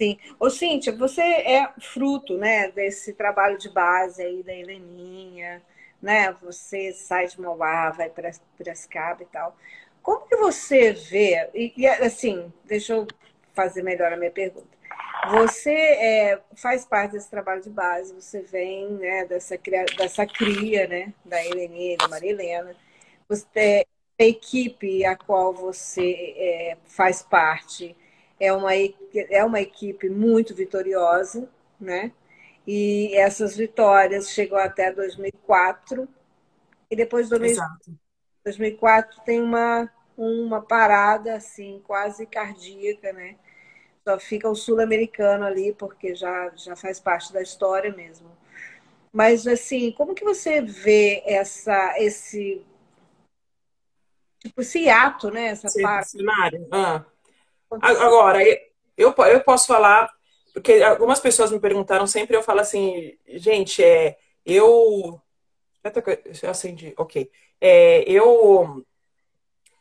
Sim. Ô, Cíntia, você é fruto né, desse trabalho de base aí da Heleninha, né? Você sai de Mauá, vai para Piracicaba e tal. Como que você vê, e, e, assim, deixa eu fazer melhor a minha pergunta. Você é, faz parte desse trabalho de base, você vem né, dessa, cria, dessa cria né, da Heleninha e da Maria Helena. Você, a equipe a qual você é, faz parte é uma, é uma equipe muito vitoriosa, né? E essas vitórias chegou até 2004 e depois de 2004 tem uma uma parada assim quase cardíaca, né? Só fica o sul-americano ali porque já já faz parte da história mesmo. Mas assim, como que você vê essa esse tipo esse ato, né? Essa parte. Cenário. Ah. Agora, eu, eu posso falar, porque algumas pessoas me perguntaram sempre, eu falo assim, gente, é, eu. Eu acendi, ok. É, eu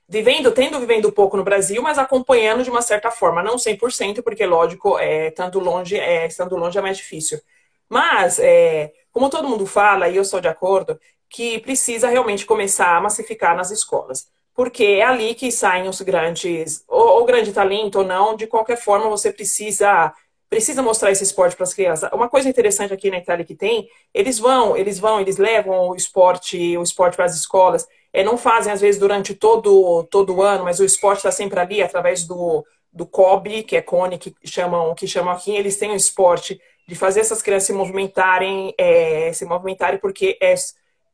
vivendo, tendo vivendo pouco no Brasil, mas acompanhando de uma certa forma, não 100%, porque lógico, é, estando longe, é, estando longe é mais difícil. Mas, é, como todo mundo fala, e eu sou de acordo, que precisa realmente começar a massificar nas escolas porque é ali que saem os grandes, ou, ou grande talento ou não, de qualquer forma você precisa precisa mostrar esse esporte para as crianças. Uma coisa interessante aqui na Itália que tem, eles vão, eles vão, eles levam o esporte, o esporte para as escolas. É, não fazem às vezes durante todo todo o ano, mas o esporte está sempre ali através do do COB, que é CONE, que chamam que chamam aqui. Eles têm o esporte de fazer essas crianças se movimentarem, é, se movimentarem porque é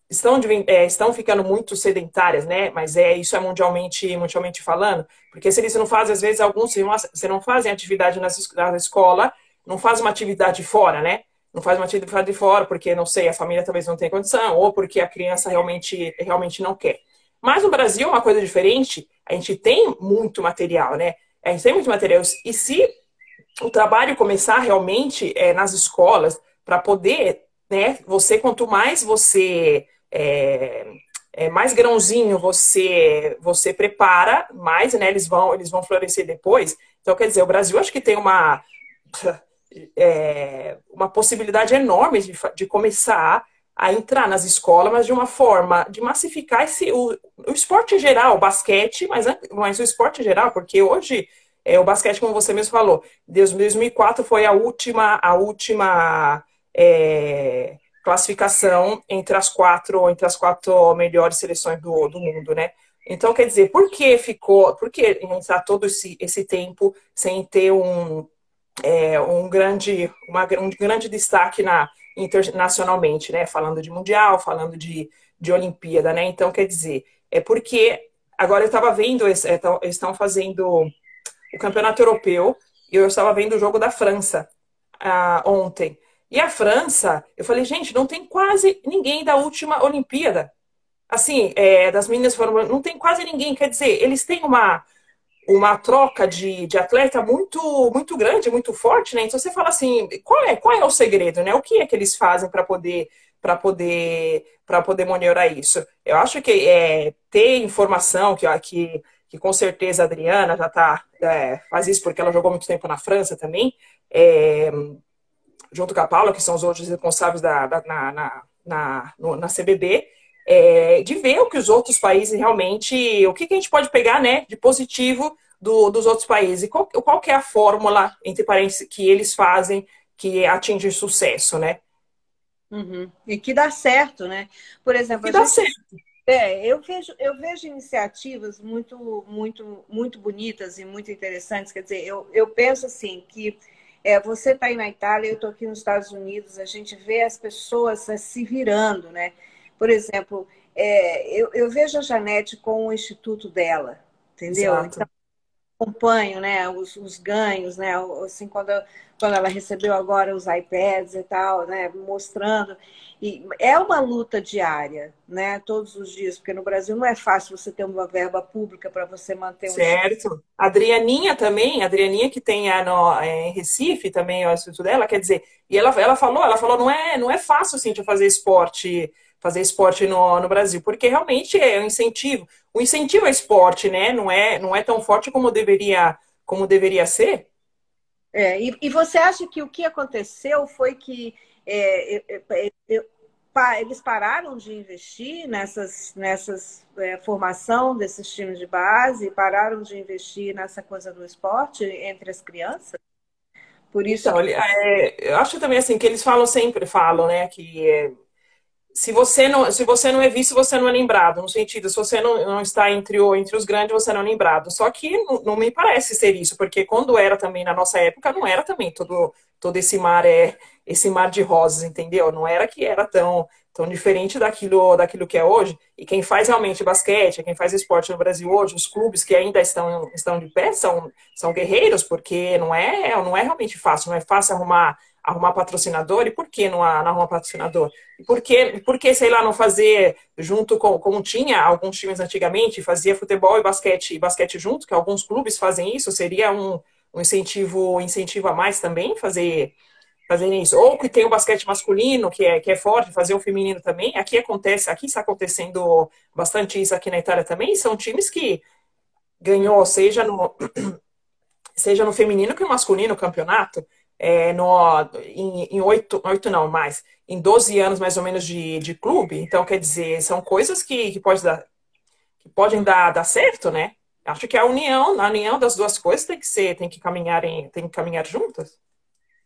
estão, é, estão ficando muito sedentárias, né? Mas é isso é mundialmente, mundialmente falando, porque se eles não fazem, às vezes, alguns se não fazem atividade na, escola, não faz uma atividade fora, né? Não faz uma atividade fora porque, não sei, a família talvez não tenha condição, ou porque a criança realmente, realmente não quer. Mas no Brasil é uma coisa diferente, a gente tem muito material, né? A gente tem muito material. E se o trabalho começar realmente é, nas escolas, para poder, né? Você, quanto mais você é, é, mais grãozinho você você prepara, mais né, eles vão eles vão florescer depois. Então, quer dizer, o Brasil acho que tem uma é, uma possibilidade enorme de, de começar a entrar nas escolas, mas de uma forma de massificar esse, o, o esporte em geral, o basquete, mas, mas o esporte em geral, porque hoje é, o basquete, como você mesmo falou, desde 2004 foi a última, a última é, classificação entre as quatro, entre as quatro melhores seleções do, do mundo, né? Então, quer dizer, por que ficou, por que entrar todo esse, esse tempo sem ter um, é, um, grande, uma, um grande destaque na, internacionalmente, né? Falando de Mundial, falando de, de Olimpíada, né? Então, quer dizer, é porque agora eu estava vendo, eles é, estão fazendo o Campeonato Europeu e eu estava vendo o jogo da França ah, ontem. E a França, eu falei, gente, não tem quase ninguém da última Olimpíada. Assim, é, das meninas foram. Não tem quase ninguém. Quer dizer, eles têm uma, uma troca de, de atleta muito muito grande, muito forte, né? Então você fala assim, qual é, qual é o segredo, né? O que é que eles fazem para poder para poder para poder monitorar isso? Eu acho que é, ter informação que, que que com certeza a Adriana já tá é, faz isso porque ela jogou muito tempo na França também. É, junto com a Paula, que são os outros responsáveis da, da na, na, na, no, na CBB, é, de ver o que os outros países realmente, o que, que a gente pode pegar né, de positivo do, dos outros países. Qual, qual é a fórmula, entre parênteses, que eles fazem que atinge sucesso, né? Uhum. E que dá certo, né? Por exemplo, que dá gente... certo. É, eu vejo, eu vejo iniciativas muito, muito, muito bonitas e muito interessantes. Quer dizer, eu, eu penso assim que é, você está aí na Itália, eu estou aqui nos Estados Unidos, a gente vê as pessoas se virando, né? Por exemplo, é, eu, eu, vejo a Janete com o instituto dela, entendeu? Exato. Então, acompanho né, os, os, ganhos, né? Assim, quando, quando ela recebeu agora os iPads e tal, né? Mostrando. E é uma luta diária, né? Todos os dias, porque no Brasil não é fácil você ter uma verba pública para você manter um. Certo. A Adrianinha também, Adrianinha que tem a no, é, em Recife também, o instituto dela, quer dizer, e ela, ela falou, ela falou, não é, não é fácil, assim, de fazer esporte, fazer esporte no, no Brasil, porque realmente é um incentivo. O incentivo ao esporte, né? Não é, não é tão forte como deveria, como deveria ser. É, e, e você acha que o que aconteceu foi que é, é, é eles pararam de investir nessas, nessas é, formação desses times de base, pararam de investir nessa coisa do esporte entre as crianças? Por isso. Então, que... é, eu acho também assim que eles falam sempre, falam, né, que é, se você não se você não é visto, você não é lembrado. No sentido, se você não, não está entre, o, entre os grandes, você não é lembrado. Só que não, não, me parece ser isso, porque quando era também na nossa época, não era também todo, todo esse mar é esse mar de rosas, entendeu? Não era que era tão, tão diferente daquilo, daquilo que é hoje. E quem faz realmente basquete, quem faz esporte no Brasil hoje, os clubes que ainda estão, estão de pé são, são guerreiros, porque não é, não é realmente fácil, não é fácil arrumar, arrumar patrocinador. E por que não, não arrumar patrocinador? E por que, por que, sei lá, não fazer junto com, como tinha alguns times antigamente, fazia futebol e basquete, e basquete junto, que alguns clubes fazem isso, seria um, um incentivo, incentivo a mais também fazer fazerem isso. Ou que tem o basquete masculino, que é, que é forte, fazer o feminino também. Aqui acontece, aqui está acontecendo bastante isso aqui na Itália também. São times que ganhou, seja no, seja no feminino que no masculino o campeonato. É, no, em, 8, 8 não, mais, em 12 anos mais ou menos de, de clube. Então, quer dizer, são coisas que, que, pode dar, que podem dar, dar certo, né? Acho que a união, a união das duas coisas tem que ser, tem que caminhar, em, tem que caminhar juntas.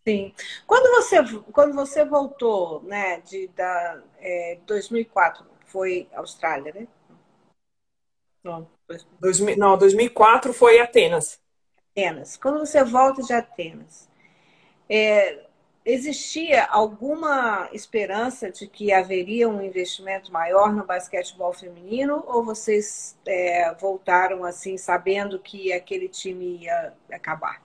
Sim. Quando você, quando você voltou, né, de da, é, 2004, foi Austrália, né? Não, 2000, não, 2004 foi Atenas. Atenas. Quando você volta de Atenas, é, existia alguma esperança de que haveria um investimento maior no basquetebol feminino ou vocês é, voltaram assim sabendo que aquele time ia acabar?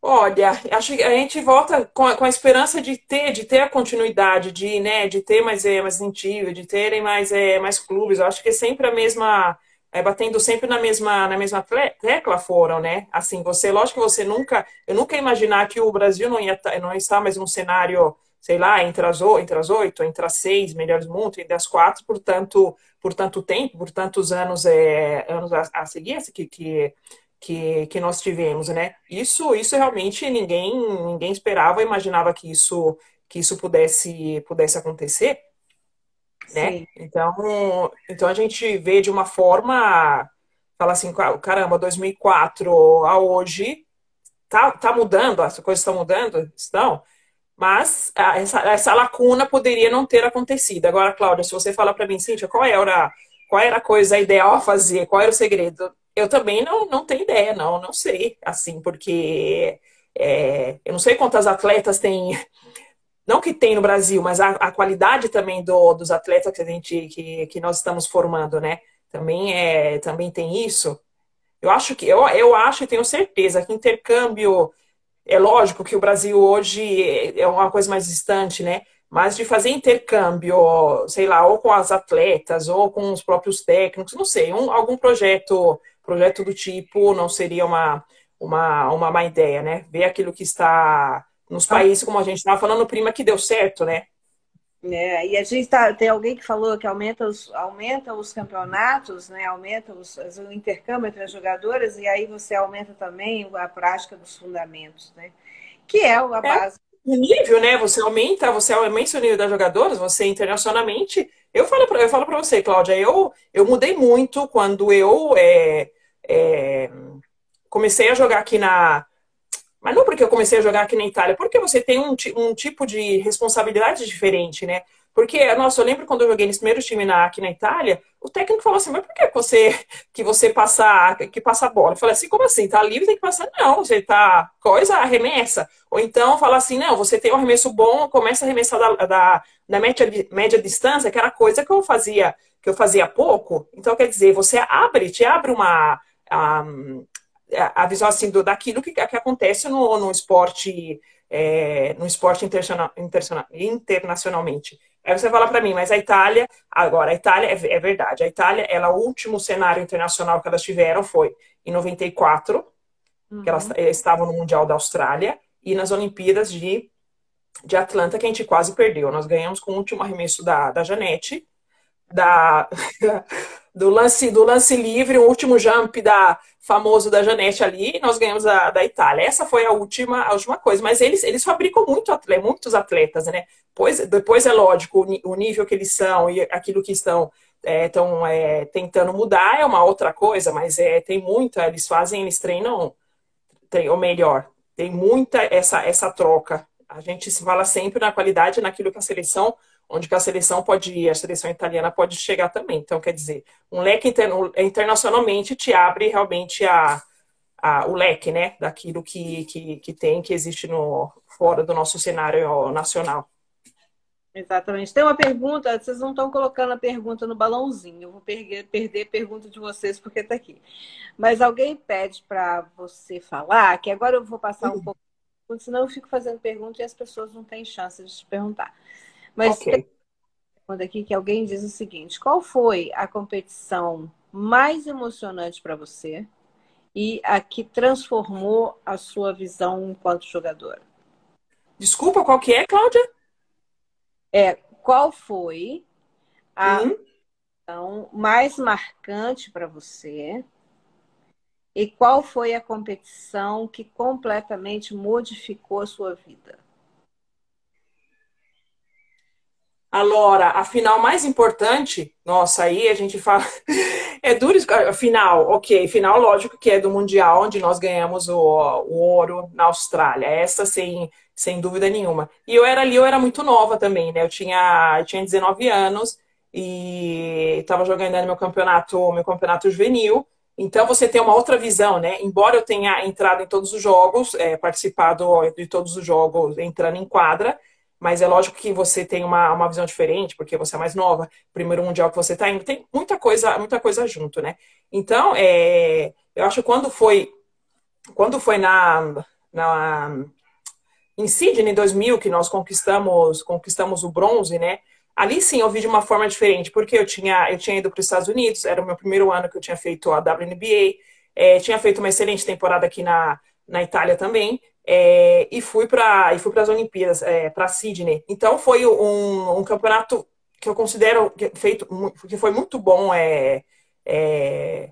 Olha, acho que a gente volta com a, com a, esperança de ter, de ter a continuidade, de, né, de ter mais, é, mais incentivo, de terem mais, é, mais clubes. Eu acho que é sempre a mesma, é, batendo sempre na mesma, na mesma tecla foram, né? Assim, você, lógico que você nunca, eu nunca ia imaginar que o Brasil não ia, não estar mais num cenário, sei lá, entre as, entre as oito, entre as seis melhores do mundo, entre as quatro, por tanto, por tanto tempo, por tantos anos, é, anos a, a seguir, que, que que, que nós tivemos, né? Isso, isso realmente ninguém, ninguém esperava, imaginava que isso, que isso pudesse, pudesse acontecer, né? Então, então a gente vê de uma forma, fala assim, caramba, 2004 a hoje tá, tá mudando, as coisas estão mudando, estão, mas essa, essa lacuna poderia não ter acontecido. Agora, Cláudia, se você falar para mim, Cíntia, qual era, qual era a coisa ideal a fazer, qual era o segredo? Eu também não, não tenho ideia, não, não sei, assim, porque é, eu não sei quantas atletas tem, não que tem no Brasil, mas a, a qualidade também do, dos atletas que a gente, que, que nós estamos formando, né? Também é, também tem isso. Eu acho que eu, eu acho e tenho certeza que intercâmbio é lógico que o Brasil hoje é uma coisa mais distante, né? Mas de fazer intercâmbio, sei lá, ou com as atletas, ou com os próprios técnicos, não sei, um, algum projeto projeto do tipo não seria uma, uma, uma má ideia, né? Ver aquilo que está nos países, como a gente estava falando, prima, que deu certo, né? É, e a gente tá, tem alguém que falou que aumenta os, aumenta os campeonatos, né? aumenta os, o intercâmbio entre as jogadoras, e aí você aumenta também a prática dos fundamentos, né? Que é a é, base. É, o nível, né? Você aumenta, você aumenta o nível das jogadoras, você internacionalmente. Eu falo para eu falo para você, Cláudia, eu, eu mudei muito quando eu é, é, comecei a jogar aqui na. Mas não porque eu comecei a jogar aqui na Itália, porque você tem um, um tipo de responsabilidade diferente, né? Porque, nossa, eu lembro quando eu joguei nesse primeiro time na, aqui na Itália, O técnico falou assim, mas por que você que você passa que passa a bola? Eu falei assim, como assim? Tá livre, tem que passar? Não, você tá coisa, arremessa. Ou então fala assim, não, você tem um arremesso bom, começa a arremessar da, da, da média, média distância, que era coisa que eu fazia, que eu fazia pouco. Então, quer dizer, você abre, te abre uma a visão assim do, daquilo que, que acontece no, no esporte é, no esporte internacional, internacionalmente. Aí você fala para mim, mas a Itália, agora, a Itália, é, é, verdade, a Itália, ela, o último cenário internacional que elas tiveram foi em 94, uhum. que elas eh, estavam no Mundial da Austrália, e nas Olimpíadas de, de Atlanta, que a gente quase perdeu. Nós ganhamos com o último arremesso da, da Janete, da, do, lance, do lance livre, o último jump da, famoso da Janete ali, nós ganhamos a, da Itália. Essa foi a última, a última coisa. Mas eles, eles fabricam muito atleta, muitos atletas, né? Pois, depois é lógico, o nível que eles são e aquilo que estão é, é, tentando mudar é uma outra coisa, mas é, tem muita, eles fazem, eles treinam, tem, ou melhor, tem muita essa, essa troca. A gente se fala sempre na qualidade naquilo que a seleção, onde a seleção pode ir, a seleção italiana pode chegar também. Então, quer dizer, um leque internacionalmente te abre realmente a, a, o leque, né, daquilo que, que, que tem, que existe no, fora do nosso cenário nacional. Exatamente. Tem uma pergunta, vocês não estão colocando a pergunta no balãozinho. Eu vou perder, perder a pergunta de vocês porque está aqui. Mas alguém pede para você falar, que agora eu vou passar um uhum. pouco, senão eu fico fazendo pergunta e as pessoas não têm chance de te perguntar. Mas okay. tem uma aqui que alguém diz o seguinte: qual foi a competição mais emocionante para você e a que transformou a sua visão enquanto jogadora? Desculpa, qual que é, Cláudia? É, qual foi a hum? mais marcante para você? E qual foi a competição que completamente modificou a sua vida? A Lora, a final mais importante, nossa, aí a gente fala. É duro, final, ok, final lógico que é do Mundial, onde nós ganhamos o, o ouro na Austrália. Essa sem, sem dúvida nenhuma. E eu era ali, eu era muito nova também, né? Eu tinha, eu tinha 19 anos e estava jogando no meu campeonato, meu campeonato juvenil. Então você tem uma outra visão, né? Embora eu tenha entrado em todos os jogos, é, participado de todos os jogos, entrando em quadra, mas é lógico que você tem uma, uma visão diferente, porque você é mais nova, primeiro mundial que você está indo, tem muita coisa, muita coisa junto, né? Então, é, eu acho que quando foi, quando foi na, na em Sydney, em 2000, que nós conquistamos, conquistamos o bronze, né? Ali sim eu vi de uma forma diferente, porque eu tinha, eu tinha ido para os Estados Unidos, era o meu primeiro ano que eu tinha feito a WNBA, é, tinha feito uma excelente temporada aqui na, na Itália também, é, e fui para e fui para as Olimpíadas, é, para Sydney. Então foi um, um, campeonato que eu considero feito que foi muito bom, é, é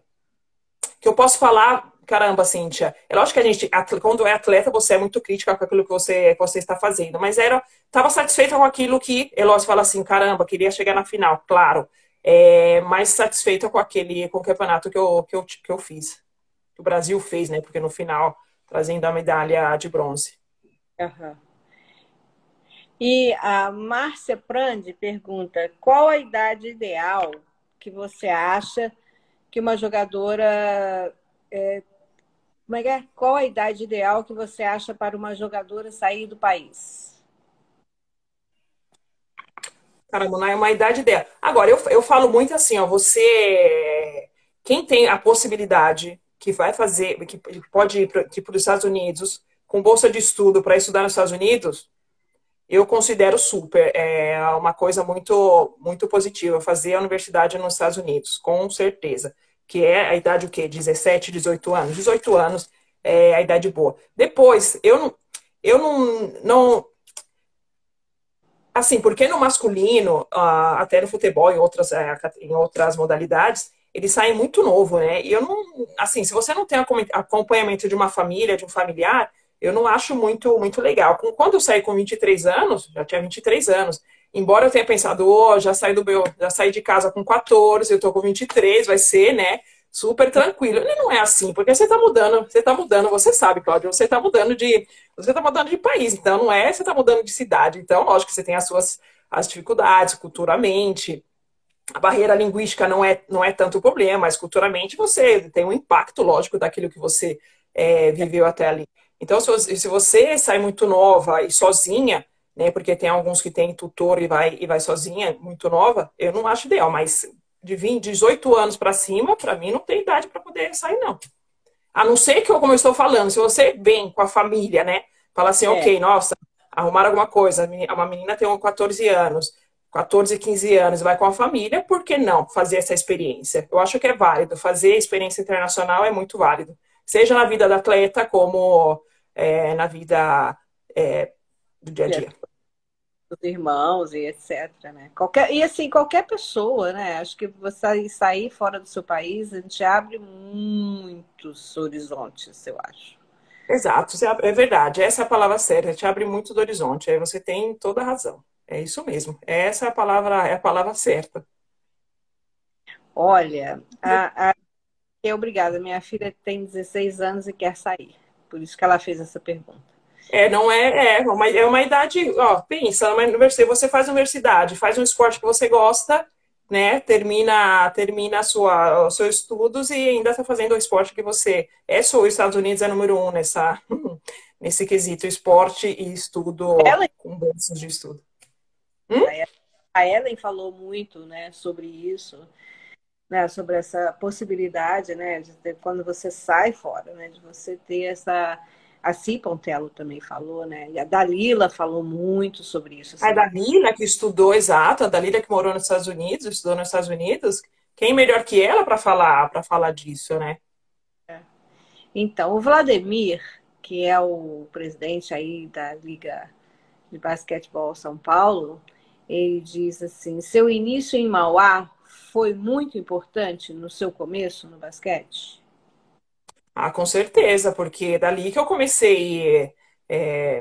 que eu posso falar caramba, Cíntia, é lógico que a gente, quando é atleta, você é muito crítica com aquilo que você, que você está fazendo, mas era, estava satisfeita com aquilo que, Elócio fala assim, caramba, queria chegar na final, claro, é, mais satisfeita com aquele, com o campeonato que eu, que eu, que eu fiz, que o Brasil fez, né, porque no final, trazendo a medalha de bronze. Uhum. E a Márcia Prandi pergunta, qual a idade ideal que você acha que uma jogadora é, como é que é? Qual a idade ideal que você acha para uma jogadora sair do país? Caramba, não é uma idade ideal. Agora, eu, eu falo muito assim, ó, você. Quem tem a possibilidade que vai fazer, que pode ir para os Estados Unidos com bolsa de estudo para estudar nos Estados Unidos, eu considero super. É uma coisa muito, muito positiva fazer a universidade nos Estados Unidos, com certeza que é a idade o quê? 17, 18 anos. 18 anos é a idade boa. Depois, eu não, eu não, não assim, porque no masculino, até no futebol, em outras, é, em outras modalidades, eles saem muito novo, né? E eu não, assim, se você não tem acompanhamento de uma família, de um familiar, eu não acho muito, muito legal. Quando eu saí com 23 anos, já tinha 23 anos, embora eu tenha pensado, oh, já saí do meu, já saí de casa com 14, eu tô com 23, vai ser, né? Super tranquilo. Ele não é assim, porque você tá mudando, você tá mudando, você sabe, Cláudio, você tá mudando de. Você tá mudando de país, então não é você tá mudando de cidade. Então, lógico que você tem as suas as dificuldades culturalmente. A barreira linguística não é, não é tanto problema, mas culturalmente você tem um impacto, lógico, daquilo que você é, viveu até ali. Então, se, você sai muito nova e sozinha, né, porque tem alguns que tem tutor e vai, e vai sozinha, muito nova, eu não acho ideal, mas de 20, 18 anos para cima, para mim não tem idade para poder sair, não. A não ser que, como eu estou falando, se você vem com a família, né, fala assim, é. ok, nossa, arrumar alguma coisa, uma menina tem 14 anos, 14, 15 anos, vai com a família, por que não fazer essa experiência? Eu acho que é válido. Fazer experiência internacional é muito válido. Seja na vida da atleta, como é, na vida é, do dia a dia. Dos irmãos e etc. Né? Qualquer, e assim, qualquer pessoa, né? Acho que você sair fora do seu país, a gente abre muitos horizontes, eu acho. Exato, é verdade. Essa é a palavra certa, te abre muito do horizonte. Aí você tem toda a razão. É isso mesmo. Essa é a palavra, é a palavra certa. Olha, a, a... obrigada. Minha filha tem 16 anos e quer sair. Por isso que ela fez essa pergunta. É, não é, é uma, é uma idade, ó, pensa, numa universidade, você faz universidade, faz um esporte que você gosta, né, termina, termina sua, os seus estudos e ainda está fazendo o esporte que você é, só os Estados Unidos é número um nessa, nesse quesito, esporte e estudo ela... com bolsas de estudo. Hum? A Ellen falou muito, né, sobre isso, né, sobre essa possibilidade, né, de ter, quando você sai fora, né, de você ter essa a Si Pontello também falou, né? E a Dalila falou muito sobre isso. Assim. A Dalila que estudou, exato, a Dalila que morou nos Estados Unidos, estudou nos Estados Unidos, quem melhor que ela para falar, para falar disso, né? É. Então, o Vladimir, que é o presidente aí da Liga de Basquetebol São Paulo, ele diz assim: seu início em Mauá foi muito importante no seu começo no basquete? Ah, com certeza, porque dali que eu comecei. É,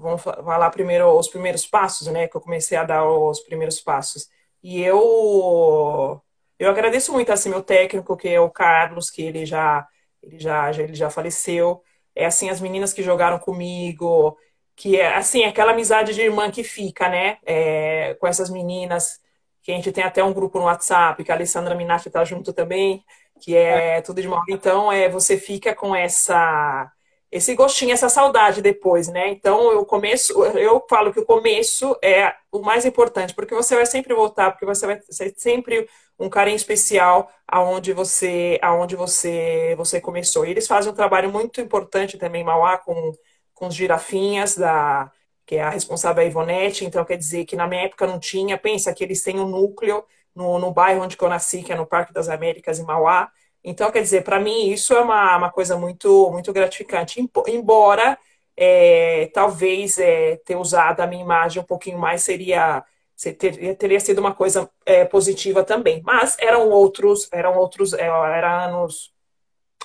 vamos falar primeiro os primeiros passos, né? Que eu comecei a dar os primeiros passos. E eu eu agradeço muito assim meu técnico, que é o Carlos, que ele já ele já ele já faleceu. É assim as meninas que jogaram comigo, que é assim, aquela amizade de irmã que fica, né? É, com essas meninas, que a gente tem até um grupo no WhatsApp, que a Alessandra Minati está junto também, que é tudo de mal. Então, é, você fica com essa esse gostinho, essa saudade depois, né? Então, eu começo, eu falo que o começo é o mais importante, porque você vai sempre voltar, porque você vai ser sempre um carinho especial aonde você, aonde você, você começou. E eles fazem um trabalho muito importante também Mauá com com os girafinhas, da, que é a responsável a Ivonete, então quer dizer que na minha época não tinha, pensa que eles têm um núcleo no, no bairro onde eu nasci, que é no Parque das Américas, em Mauá, então quer dizer, para mim isso é uma, uma coisa muito, muito gratificante, embora é, talvez é, ter usado a minha imagem um pouquinho mais seria teria, teria sido uma coisa é, positiva também. Mas eram outros, eram outros, é, era anos,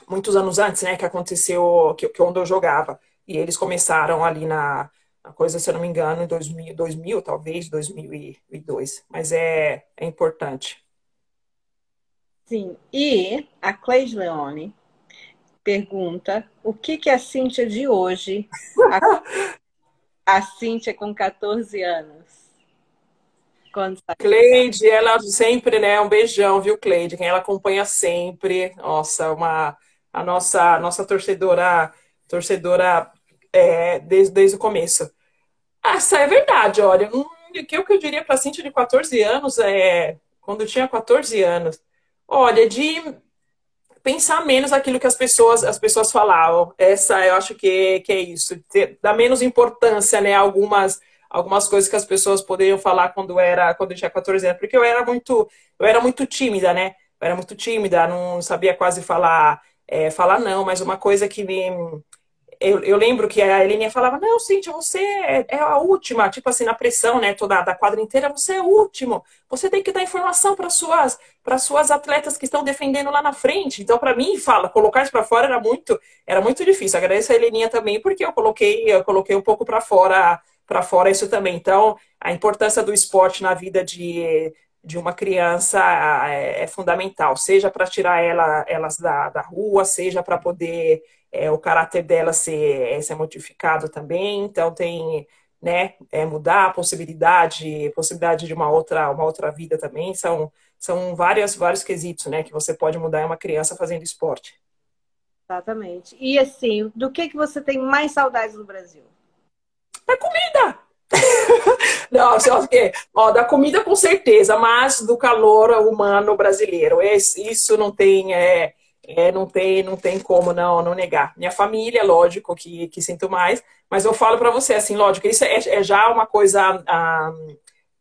muitos anos antes, né, que aconteceu, que, que onde eu jogava. E eles começaram ali na, na coisa, se eu não me engano, em 2000, 2000 talvez, 2002. Mas é, é importante. Sim. E a Cleide Leone pergunta o que, que a Cíntia de hoje, a, a Cíntia com 14 anos, quando Cleide, ela sempre, né? Um beijão, viu, Cleide? Quem ela acompanha sempre. Nossa, uma a nossa nossa torcedora torcedora é, desde, desde o começo. Essa é verdade, olha. O que eu diria para a Cintia de 14 anos é. Quando eu tinha 14 anos, olha, de pensar menos aquilo que as pessoas as pessoas falavam. Essa eu acho que, que é isso. Dar menos importância, né? Algumas algumas coisas que as pessoas poderiam falar quando era quando eu tinha 14 anos, porque eu era muito eu era muito tímida, né? Eu era muito tímida, não sabia quase falar é, falar não, mas uma coisa que me eu, eu, lembro que a Helene falava, não, Cíntia, você é, é, a última, tipo assim, na pressão, né, toda da quadra inteira, você é o último. Você tem que dar informação para suas para suas atletas que estão defendendo lá na frente. Então, para mim, fala, colocar isso para fora era muito era muito difícil. Agradeço a Heleninha também porque eu coloquei eu coloquei um pouco para fora para fora isso também. Então, a importância do esporte na vida de de uma criança é, é fundamental, seja para tirar ela, elas da, da rua, seja para poder é, o caráter dela ser, ser modificado também. Então, tem, né, é, mudar, possibilidade, possibilidade de uma outra, uma outra vida também, são, são várias, vários quesitos, né, que você pode mudar uma criança fazendo esporte. Exatamente. E assim, do que, que você tem mais saudades no Brasil? Da comida! Não, só que, ó, da comida com certeza, mas do calor humano brasileiro. Isso não tem, é, é, não tem, não tem como não, não negar. Minha família, lógico que, que sinto mais, mas eu falo para você assim, lógico, isso é, é já uma coisa ah,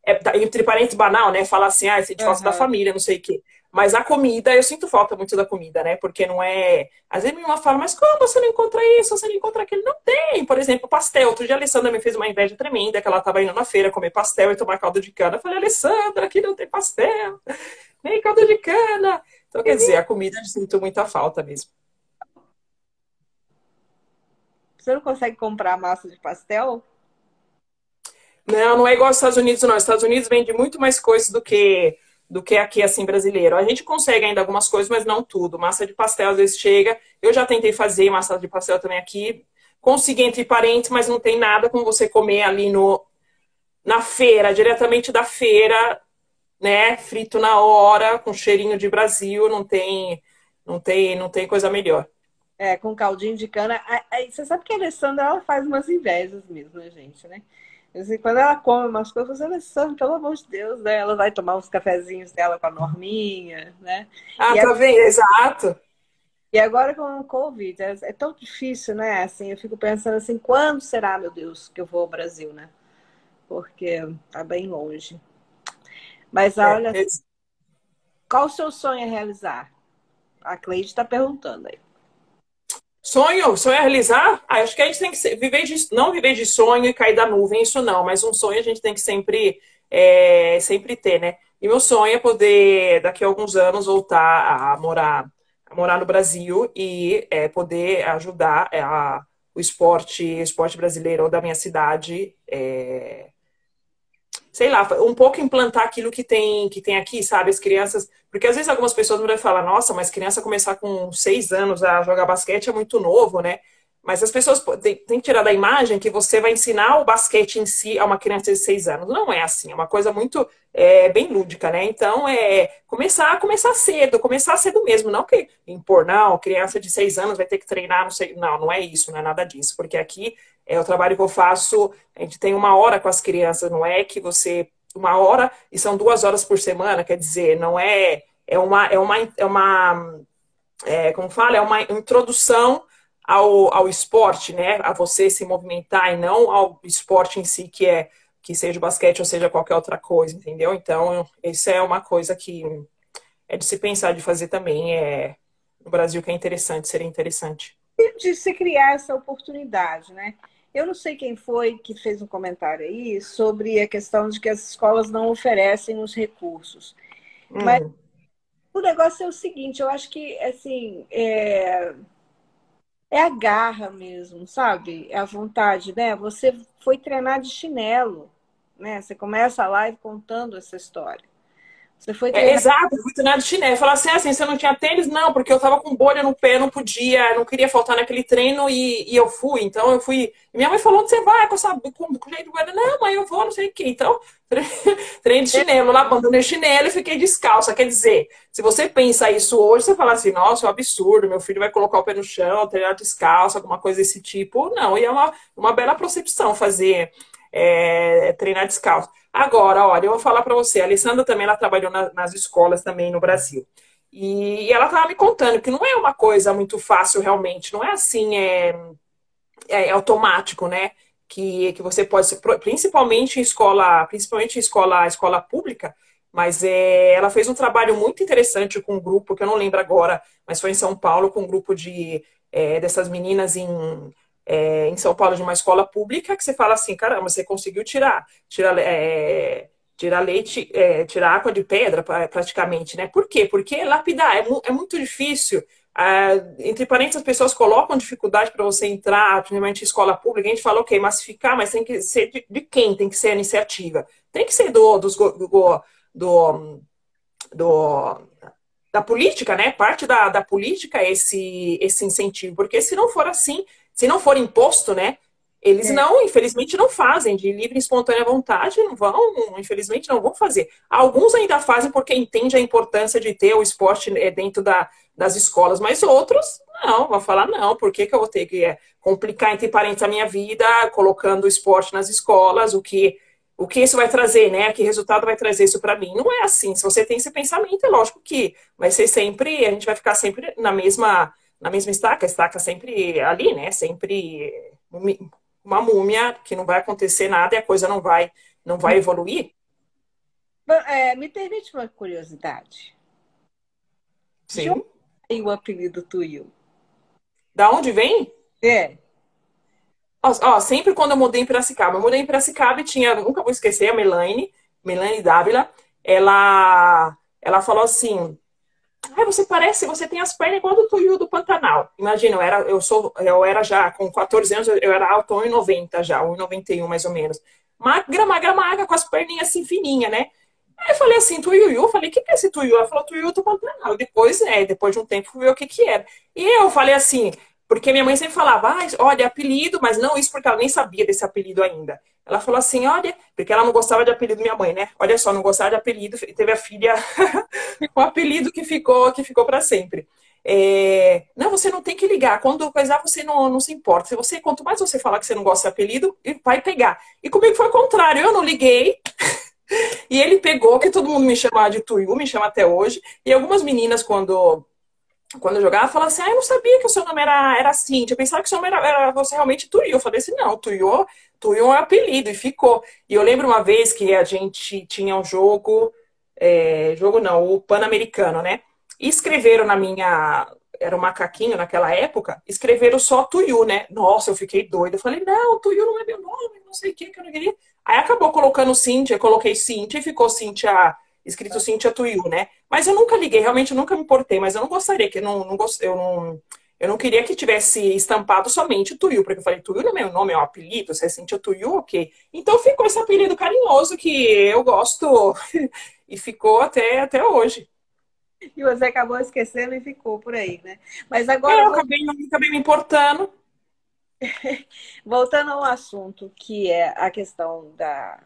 é, entre parentes banal, né? Falar assim, ah, sente falta uhum. da família, não sei o quê. Mas a comida, eu sinto falta muito da comida, né? Porque não é. Às vezes minha fala, mas como você não encontra isso? Você não encontra aquilo? Não tem. Por exemplo, pastel. Outro dia a Alessandra me fez uma inveja tremenda, que ela estava indo na feira comer pastel e tomar caldo de cana. Eu falei, Alessandra, aqui não tem pastel, nem caldo de cana. Então, quer dizer, a comida eu sinto muita falta mesmo. Você não consegue comprar massa de pastel? Não, não é igual aos Estados Unidos, não. Os Estados Unidos vende muito mais coisas do que do que aqui, assim, brasileiro. A gente consegue ainda algumas coisas, mas não tudo. Massa de pastel às vezes chega. Eu já tentei fazer massa de pastel também aqui. Consegui entre parentes, mas não tem nada com você comer ali no, na feira, diretamente da feira, né? Frito na hora, com cheirinho de Brasil, não tem, não tem, não tem coisa melhor. É, com caldinho de cana. Você sabe que a Alessandra ela faz umas invejas mesmo, né, gente, né? Assim, quando ela come umas coisas, ela é pelo amor de Deus, né? Ela vai tomar uns cafezinhos dela com a Norminha, né? Ah, e tá vendo? Exato. E agora com o Covid, é, é, tão difícil, né? Assim, eu fico pensando assim, quando será, meu Deus, que eu vou ao Brasil, né? Porque tá bem longe. Mas é, olha, é, qual o seu sonho a realizar? A Cleide está perguntando aí. Sonho, sonho é realizar? Ah, acho que a gente tem que viver de, não viver de sonho e cair da nuvem, isso não, mas um sonho a gente tem que sempre, é, sempre ter, né? E meu sonho é poder, daqui a alguns anos, voltar a morar, a morar no Brasil e é, poder ajudar é, a, o esporte, esporte brasileiro da minha cidade é, sei lá, um pouco implantar aquilo que tem, que tem aqui, sabe? As crianças. Porque às vezes algumas pessoas vão falar, nossa, mas criança começar com seis anos a jogar basquete é muito novo, né? Mas as pessoas têm que tirar da imagem que você vai ensinar o basquete em si a uma criança de seis anos. Não é assim, é uma coisa muito é, bem lúdica, né? Então, é começar, começar cedo, começar cedo mesmo. Não que impor, não, criança de seis anos vai ter que treinar, não sei. Não, não é isso, não é nada disso. Porque aqui é o trabalho que eu faço, a gente tem uma hora com as crianças, não é que você. Uma hora, e são duas horas por semana, quer dizer, não é. É uma. É uma, é uma é, como fala? É uma introdução ao, ao esporte, né? A você se movimentar e não ao esporte em si, que é que seja basquete ou seja qualquer outra coisa, entendeu? Então, isso é uma coisa que é de se pensar de fazer também. É, no Brasil que é interessante, seria interessante. De se criar essa oportunidade, né? Eu não sei quem foi que fez um comentário aí sobre a questão de que as escolas não oferecem os recursos. Hum. Mas o negócio é o seguinte, eu acho que assim, é é a garra mesmo, sabe? É a vontade, né? Você foi treinar de chinelo, né? Você começa a live contando essa história. Você foi é, treinar... é, Exato, fui treinar de chinelo. Falar assim, assim, você não tinha tênis? Não, porque eu tava com bolha no pé, não podia, não queria faltar naquele treino e, e eu fui. Então eu fui. Minha mãe falou: onde você vai? Com, essa, com, com jeito de Não, mãe, eu vou, não sei o quê. Então, treino de chinelo, lá abandonei chinelo e fiquei descalça. Quer dizer, se você pensa isso hoje, você fala assim, nossa, é um absurdo, meu filho vai colocar o pé no chão, treinar descalço, alguma coisa desse tipo. Não, e é uma, uma bela percepção fazer é, treinar descalço. Agora, olha, eu vou falar para você, a Alessandra também ela trabalhou na, nas escolas também no Brasil. E, e ela estava me contando que não é uma coisa muito fácil realmente, não é assim, é, é, é automático, né? Que, que você pode, principalmente em escola, principalmente em escola, escola pública, mas é, ela fez um trabalho muito interessante com um grupo, que eu não lembro agora, mas foi em São Paulo, com um grupo de é, dessas meninas em é, em São Paulo de uma escola pública que você fala assim, caramba, você conseguiu tirar, tirar, é, tirar leite, é, tirar água de pedra praticamente, né? Por quê? Porque lapidar é, é muito difícil. Ah, entre parênteses, as pessoas colocam dificuldade para você entrar, principalmente em escola pública. A gente fala, ok, massificar, mas tem que ser de, de quem tem que ser a iniciativa? Tem que ser do, dos, do, do, do da política, né? Parte da, da política é esse, esse incentivo, porque se não for assim, se não for imposto, né? Eles é. não, infelizmente, não fazem de livre e espontânea vontade, não vão, infelizmente, não vão fazer. Alguns ainda fazem porque entendem a importância de ter o esporte é, dentro da, das escolas, mas outros não, vão falar não, por que, que eu vou ter que é, complicar entre parentes a minha vida, colocando o esporte nas escolas, o que o que isso vai trazer, né? Que resultado vai trazer isso para mim? Não é assim. Se você tem esse pensamento, é lógico que vai ser sempre, a gente vai ficar sempre na mesma na mesma estaca, a estaca sempre ali, né? Sempre uma múmia que não vai acontecer nada e a coisa não vai, não vai evoluir? É, me permite uma curiosidade. Sim. De onde vem o apelido Tuyo? Da onde vem? É. Ó, ó, sempre quando eu mudei em Piracicaba, eu mudei em Piracicaba e tinha, nunca vou esquecer, a Melanie, Melanie Dávila, ela, ela falou assim, Ai, você parece, você tem as pernas igual do Tuiu do Pantanal. Imagina, eu era, eu sou, eu era já, com 14 anos, eu era alto 1,90 já, 1,91 mais ou menos. Magra, magra, magra, com as perninhas assim fininhas, né? Aí eu falei assim, Tuiuiu, falei, o que, que é esse Tuiu? Ela falou, Tuiu do Pantanal. Depois, é, depois de um tempo, fui ver o que que era. E eu falei assim, porque minha mãe sempre falava, ah, olha, apelido, mas não isso porque ela nem sabia desse apelido ainda. Ela falou assim, olha, porque ela não gostava de apelido minha mãe, né? Olha só, não gostava de apelido, teve a filha com apelido que ficou, que ficou para sempre. É... Não, você não tem que ligar. Quando coisar, você não, não se importa. Se você, quanto mais você falar que você não gosta de apelido, vai pegar. E comigo foi o contrário. Eu não liguei. e ele pegou, que todo mundo me chamava de Tuiu, me chama até hoje. E algumas meninas, quando quando eu jogava, falava assim, ah, eu não sabia que o seu nome era, era Cintia, eu pensava que o seu nome era, era você realmente Tuyo. Eu falei assim, não, Tuyo, Tuyo é apelido, e ficou. E eu lembro uma vez que a gente tinha um jogo, é, jogo não, o Pan-Americano, né? E escreveram na minha, era um macaquinho naquela época, escreveram só Tuyo, né? Nossa, eu fiquei doida. Eu falei, não, Tuyo não é meu nome, não sei o que, que eu não queria. Aí acabou colocando Cintia, coloquei Cintia e ficou Cintia escrito Cintia Tuiu, né? Mas eu nunca liguei, realmente eu nunca me importei, mas eu não gostaria que não, não gost... eu não eu não queria que tivesse estampado somente Tuiu, porque eu falei, Tuiu não é meu nome, é um apelido, você é Cintia Tuiu, ok. Então ficou esse apelido carinhoso que eu gosto e ficou até, até hoje. E você acabou esquecendo e ficou por aí, né? Mas agora. Eu acabei, acabei me importando. Voltando ao assunto, que é a questão da,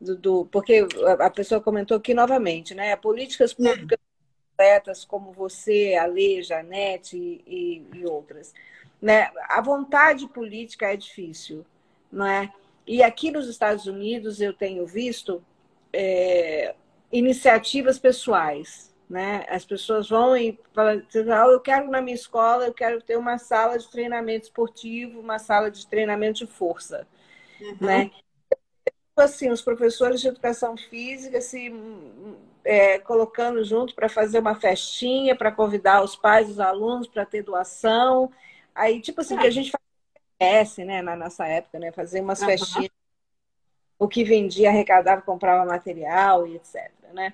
do, do, porque a pessoa comentou aqui novamente, né? Políticas hum. públicas completas como você, a Lê, Janete e, e, outras. Né? A vontade política é difícil, não é? E aqui nos Estados Unidos eu tenho visto é, iniciativas pessoais, né? As pessoas vão e falam, ah, eu quero na minha escola, eu quero ter uma sala de treinamento esportivo, uma sala de treinamento de força, uhum. né? Assim, os professores de educação física se é, colocando junto para fazer uma festinha, para convidar os pais, os alunos para ter doação. Aí, tipo assim, é. que a gente faz, né, na nossa época, né? Fazer umas uhum. festinhas. O que vendia, arrecadava, comprava material e etc, né?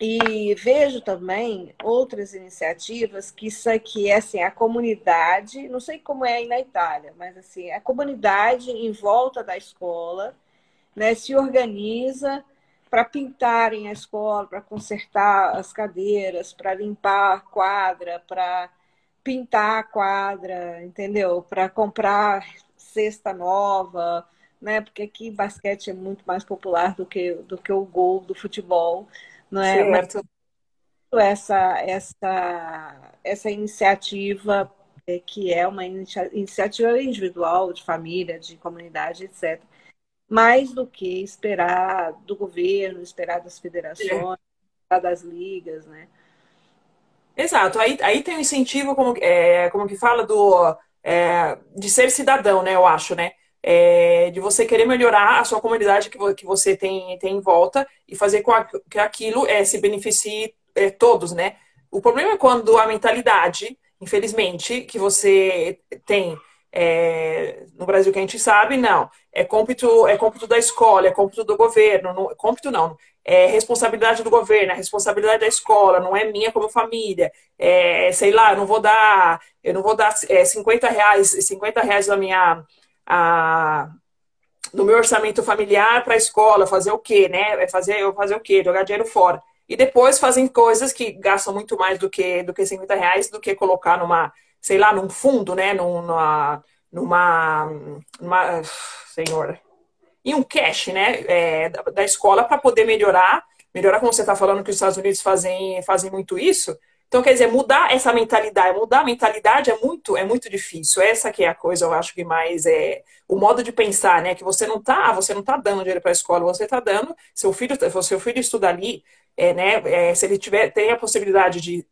E vejo também outras iniciativas que isso aqui é assim, a comunidade, não sei como é aí na Itália, mas assim, a comunidade em volta da escola né, se organiza para pintarem a escola, para consertar as cadeiras, para limpar a quadra, para pintar a quadra, entendeu? Para comprar cesta nova, né? Porque aqui basquete é muito mais popular do que, do que o gol do futebol, não é? Certo. Mas essa essa essa iniciativa é, que é uma iniciativa individual de família, de comunidade, etc mais do que esperar do governo, esperar das federações, das ligas, né? Exato. Aí, aí tem o um incentivo, como, é, como que fala, do, é, de ser cidadão, né? Eu acho, né? É, de você querer melhorar a sua comunidade que, que você tem, tem em volta e fazer com a, que aquilo é, se beneficie é, todos, né? O problema é quando a mentalidade, infelizmente, que você tem é, no Brasil que a gente sabe, não. É cômpito, é cômpito da escola, é cômpito do governo. Não, cômpito não. É responsabilidade do governo, é responsabilidade da escola, não é minha como família. É, sei lá, eu não vou dar, eu não vou dar é, 50 reais, 50 reais da minha. A, do meu orçamento familiar para a escola, fazer o quê, né? É fazer, eu fazer o quê? Jogar dinheiro fora. E depois fazem coisas que gastam muito mais do que, do que 50 reais, do que colocar numa, sei lá, num fundo, né? Numa, numa, numa senhor, em um cash, né, é, da, da escola para poder melhorar, melhorar como você está falando que os Estados Unidos fazem, fazem muito isso. Então, quer dizer, mudar essa mentalidade, mudar a mentalidade é muito, é muito difícil. Essa que é a coisa, eu acho que mais é o modo de pensar, né? Que você não tá, você não tá dando dinheiro para a escola, você está dando, seu filho, seu filho estuda ali, é, né? É, se ele tiver, tem a possibilidade de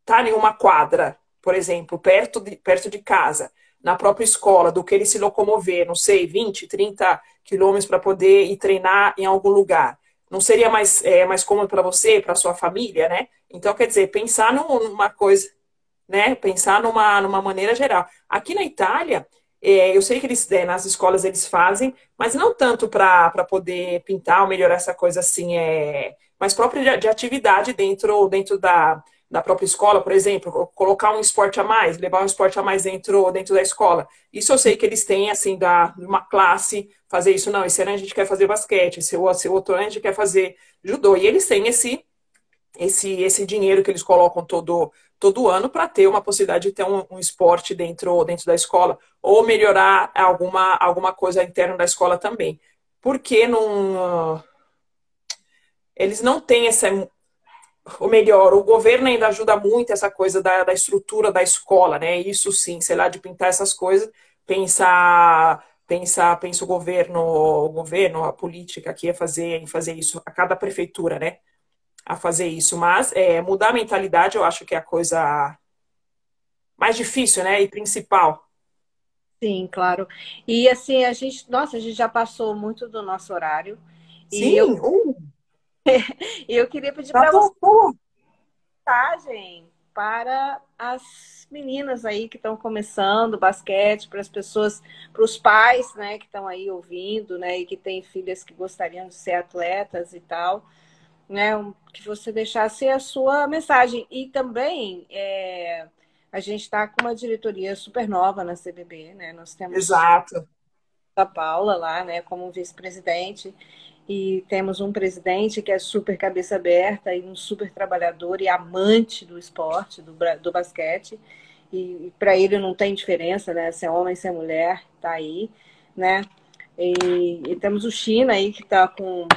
estar tá em uma quadra, por exemplo, perto de, perto de casa, na própria escola, do que ele se locomover, não sei, 20, 30 quilômetros para poder ir treinar em algum lugar. Não seria mais, é, mais cômodo para você, para sua família, né? Então, quer dizer, pensar numa coisa, né? Pensar numa, numa maneira geral. Aqui na Itália, é, eu sei que eles, é, nas escolas eles fazem, mas não tanto para poder pintar ou melhorar essa coisa assim, é, mas própria de, de atividade dentro, dentro da, da própria escola, por exemplo, colocar um esporte a mais, levar um esporte a mais dentro, dentro da escola. Isso eu sei que eles têm, assim, da uma classe, fazer isso, não, esse ano a gente quer fazer basquete, esse, esse outro ano a gente quer fazer judô. E eles têm esse, esse, esse dinheiro que eles colocam todo, todo ano para ter uma possibilidade de ter um, um, esporte dentro, dentro da escola, ou melhorar alguma, alguma coisa interna da escola também. Porque não... Eles não têm essa ou melhor, o governo ainda ajuda muito essa coisa da, da estrutura da escola, né? Isso sim, sei lá, de pintar essas coisas, pensar, pensar, pensa o governo, o governo, a política aqui a fazer, em fazer isso, a cada prefeitura, né? A fazer isso. Mas é, mudar a mentalidade eu acho que é a coisa mais difícil, né? E principal. Sim, claro. E assim, a gente, nossa, a gente já passou muito do nosso horário. Sim, e eu, uh. Eu queria pedir para você mensagem para as meninas aí que estão começando basquete, para as pessoas, para os pais, né, que estão aí ouvindo, né, e que têm filhas que gostariam de ser atletas e tal, né, que você deixasse a sua mensagem. E também é, a gente está com uma diretoria super nova na CBB, né, nós temos Exato. a Paula lá, né, como vice-presidente e temos um presidente que é super cabeça aberta e um super trabalhador e amante do esporte, do, do basquete. E, e para ele não tem diferença, né? Se é homem, se é mulher, tá aí, né? E, e temos o China aí que está com um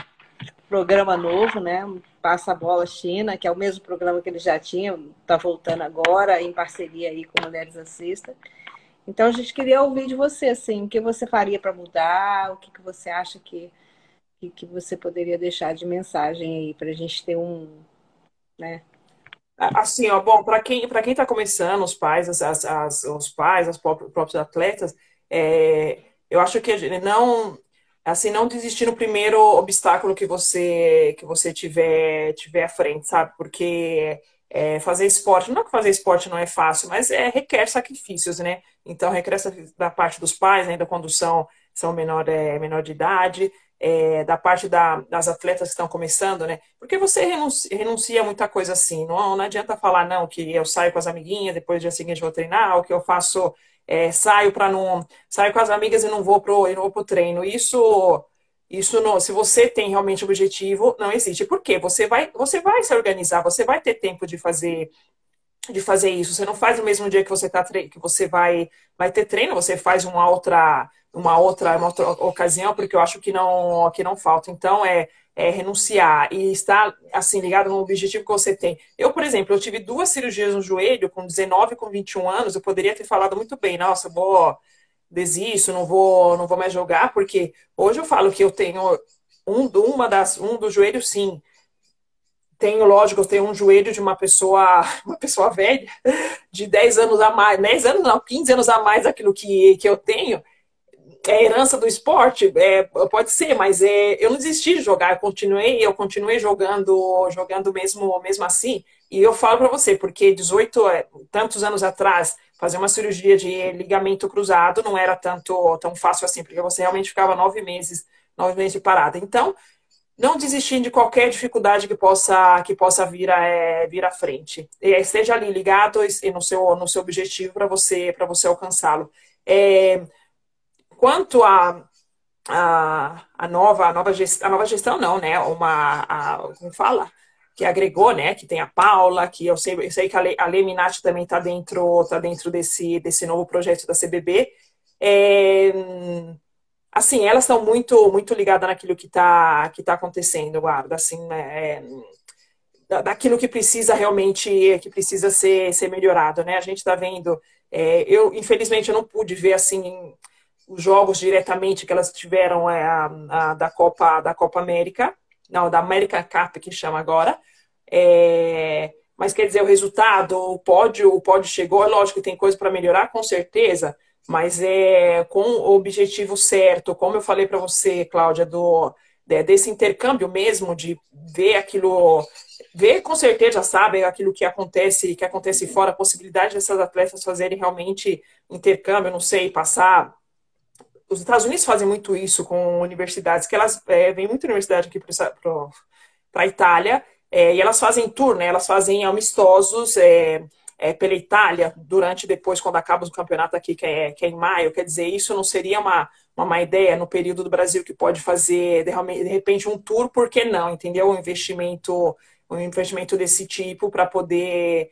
programa novo, né? Passa a bola China, que é o mesmo programa que ele já tinha, está voltando agora em parceria aí com Mulheres Assista. Então a gente queria ouvir de você, assim, o que você faria para mudar, o que, que você acha que que, que você poderia deixar de mensagem aí para a gente ter um, né? Assim, ó, bom, para quem para quem está começando, os pais, as, as, as, os pais, os próprios atletas, é, eu acho que não assim não desistir no primeiro obstáculo que você que você tiver tiver à frente, sabe? Porque é, fazer esporte, não que fazer esporte não é fácil, mas é, requer sacrifícios, né? Então requer da parte dos pais, ainda quando são são menor é, menor de idade, é, da parte da, das atletas que estão começando, né? Porque você renuncia, renuncia muita coisa assim. Não, não adianta falar, não, que eu saio com as amiguinhas, depois do dia seguinte vou treinar, ou que eu faço, é, saio para não. saio com as amigas e não vou pro, e não vou pro treino. Isso. Isso não, se você tem realmente objetivo, não existe. Por quê? Você vai, você vai se organizar, você vai ter tempo de fazer de fazer isso. Você não faz no mesmo dia que você tá que você vai vai ter treino, você faz uma outra uma outra, uma outra ocasião, porque eu acho que não, que não falta. Então, é, é renunciar e estar, assim, ligado no objetivo que você tem. Eu, por exemplo, eu tive duas cirurgias no joelho, com 19 e com 21 anos, eu poderia ter falado muito bem, nossa, vou, desisto, não vou, não vou mais jogar, porque hoje eu falo que eu tenho um, uma das, um dos joelhos, sim, tenho, lógico, eu tenho um joelho de uma pessoa, uma pessoa velha, de 10 anos a mais, 10 anos não, 15 anos a mais daquilo que, que eu tenho, é herança do esporte, é, pode ser, mas é, eu não desisti de jogar, eu continuei, eu continuei jogando, jogando mesmo, mesmo assim. E eu falo para você, porque 18, é, tantos anos atrás, fazer uma cirurgia de ligamento cruzado não era tanto tão fácil assim, porque você realmente ficava nove meses, nove meses de parada. Então, não desistir de qualquer dificuldade que possa que possa vir a, é, vir à frente. Esteja ali ligado no seu no seu objetivo para você para você alcançá-lo. É, quanto a, a, a, nova, a, nova gestão, a nova gestão, não, né? Uma, a, como fala? Que agregou, né? Que tem a Paula, que eu sei, eu sei que a, Le, a Leminati também está dentro, tá dentro desse, desse novo projeto da CBB. é, assim, elas estão muito muito ligadas naquilo que está que tá acontecendo, guarda, assim, né, é, daquilo que precisa realmente, que precisa ser, ser melhorado, né? A gente está vendo, é, eu infelizmente eu não pude ver assim os jogos diretamente que elas tiveram é, a, a, da Copa da Copa América, não, da American Cup que chama agora, é, mas quer dizer o resultado, o pódio, o pódio chegou, é lógico que tem coisa para melhorar, com certeza mas é com o objetivo certo, como eu falei para você, Cláudia, do desse intercâmbio mesmo, de ver aquilo, ver com certeza, sabe, aquilo que acontece, que acontece fora, a possibilidade dessas atletas fazerem realmente intercâmbio, não sei, passar. Os Estados Unidos fazem muito isso com universidades, que elas é, muita universidade aqui para a Itália, é, e elas fazem tour, né? Elas fazem amistosos. É, é, pela Itália durante depois, quando acaba o campeonato aqui, que é, que é em maio. Quer dizer, isso não seria uma, uma má ideia no período do Brasil que pode fazer de repente um tour, por que não? Entendeu? Um investimento, um investimento desse tipo para poder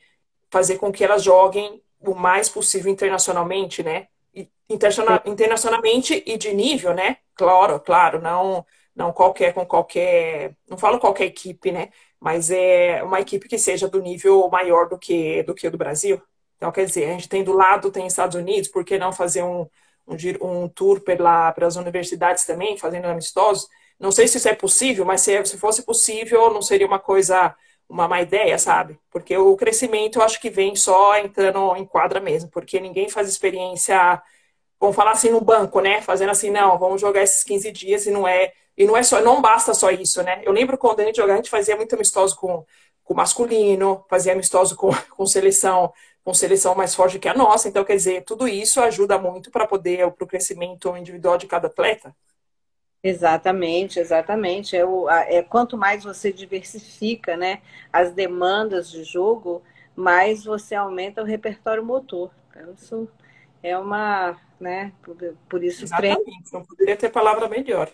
fazer com que elas joguem o mais possível internacionalmente, né? internacionalmente e de nível, né? Claro, claro, não não qualquer com qualquer, não falo qualquer equipe, né? Mas é uma equipe que seja do nível maior do que do que o do Brasil. Então, quer dizer, a gente tem do lado, tem Estados Unidos, por que não fazer um, um, um tour pela, pelas universidades também, fazendo amistosos? Não sei se isso é possível, mas se, se fosse possível, não seria uma coisa, uma má ideia, sabe? Porque o crescimento eu acho que vem só entrando em quadra mesmo, porque ninguém faz experiência, vamos falar assim, no banco, né? Fazendo assim, não, vamos jogar esses 15 dias e não é e não é só, não basta só isso, né? Eu lembro quando a gente jogava, a gente fazia muito amistoso com, com masculino, fazia amistoso com, com seleção, com seleção mais forte que a nossa. Então, quer dizer, tudo isso ajuda muito para poder, para o crescimento individual de cada atleta. Exatamente, exatamente. É, o, é quanto mais você diversifica, né, as demandas de jogo, mais você aumenta o repertório motor. Então, isso é uma, né, por, por isso Exatamente. Treino... Não poderia ter palavra melhor.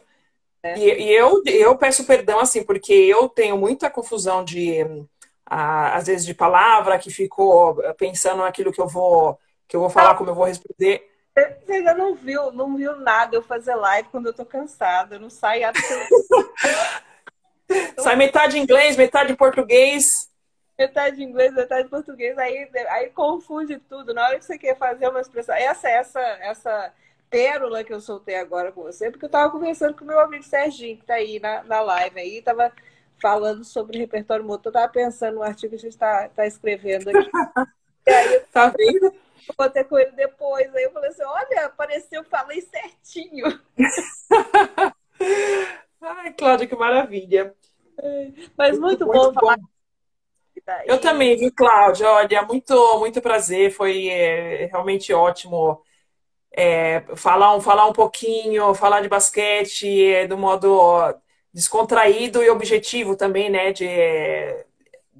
É. E, e, eu, eu peço perdão, assim, porque eu tenho muita confusão de, às vezes, de palavra, que fico pensando naquilo que eu vou, que eu vou falar, como eu vou responder. Você ainda não viu, não viu nada eu fazer live quando eu tô cansada, não sai Sai metade inglês, metade português. Metade inglês, metade português, aí, aí confunde tudo. Na hora que você quer fazer uma expressão, essa, essa, essa pérola que eu soltei agora com você, porque eu estava conversando com meu amigo Serginho, que está aí na, na live aí, estava falando sobre repertório motor, estava pensando no artigo que a gente está tá escrevendo aqui. e aí, tá vendo? Eu com ele depois, aí eu falei assim, olha, apareceu, falei certinho. Ai, Cláudia, que maravilha. Mas muito, muito bom, bom falar. Eu também, viu, Cláudia? Olha, muito, muito prazer. Foi é, realmente ótimo é, falar, um, falar um pouquinho, falar de basquete é, do modo descontraído e objetivo também, né? De, é,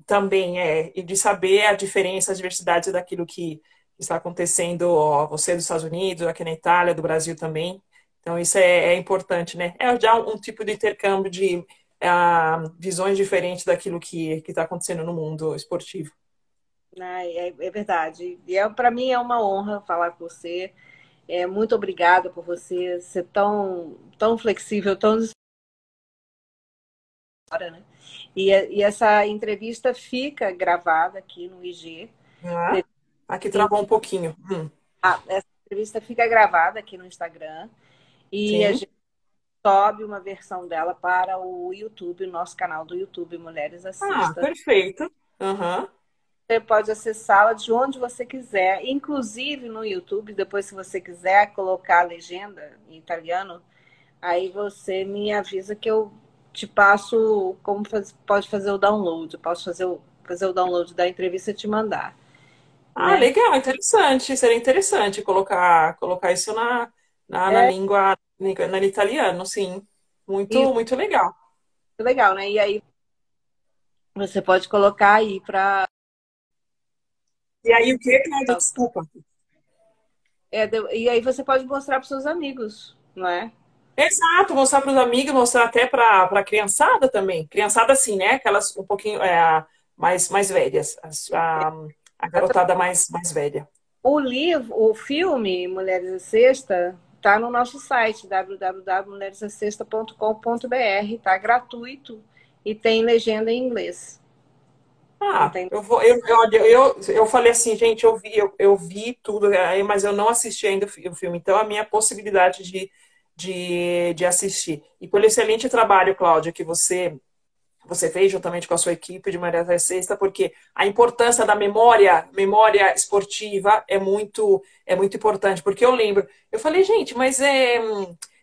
também é, e de saber a diferença, a diversidade daquilo que está acontecendo, ó, você dos Estados Unidos, aqui na Itália, do Brasil também. Então, isso é, é importante, né? É já um, um tipo de intercâmbio de uh, visões diferentes daquilo que está acontecendo no mundo esportivo. É, é verdade. E é, para mim é uma honra falar com você. É, muito obrigada por você ser tão, tão flexível, tão né? E, e, essa entrevista fica gravada aqui no IG. Ah, aqui travou um pouquinho. Hum. Ah, essa entrevista fica gravada aqui no Instagram. E Sim. a gente sobe uma versão dela para o YouTube, o nosso canal do YouTube Mulheres Assistam. Ah, perfeito. Uhum. Você pode acessá-la de onde você quiser, inclusive no YouTube. Depois, se você quiser colocar a legenda em italiano, aí você me avisa que eu te passo como faz, pode fazer o download. Eu posso fazer o, fazer o download da entrevista e te mandar. Ah, né? legal, interessante. Seria interessante colocar, colocar isso na, na, é. na língua, na italiano, sim. Muito, e, muito legal. Muito legal, né? E aí você pode colocar aí para e aí o que, Cláudia? Desculpa. É, e aí você pode mostrar para os seus amigos, não é? Exato, mostrar para os amigos, mostrar até para a criançada também. Criançada, assim, né? Aquelas um pouquinho é, mais, mais velhas, a, a garotada mais, mais velha. o livro, o filme Mulheres à Sexta está no nosso site www.mulheresacesta.com.br, tá gratuito e tem legenda em inglês. Ah, eu, vou, eu, eu, eu, eu falei assim, gente, eu vi, eu, eu vi tudo, mas eu não assisti ainda o filme. Então, a minha possibilidade de, de, de assistir. E pelo excelente trabalho, Cláudia, que você você fez juntamente com a sua equipe de Maria da Sexta, porque a importância da memória, memória esportiva é muito é muito importante, porque eu lembro, eu falei, gente, mas é,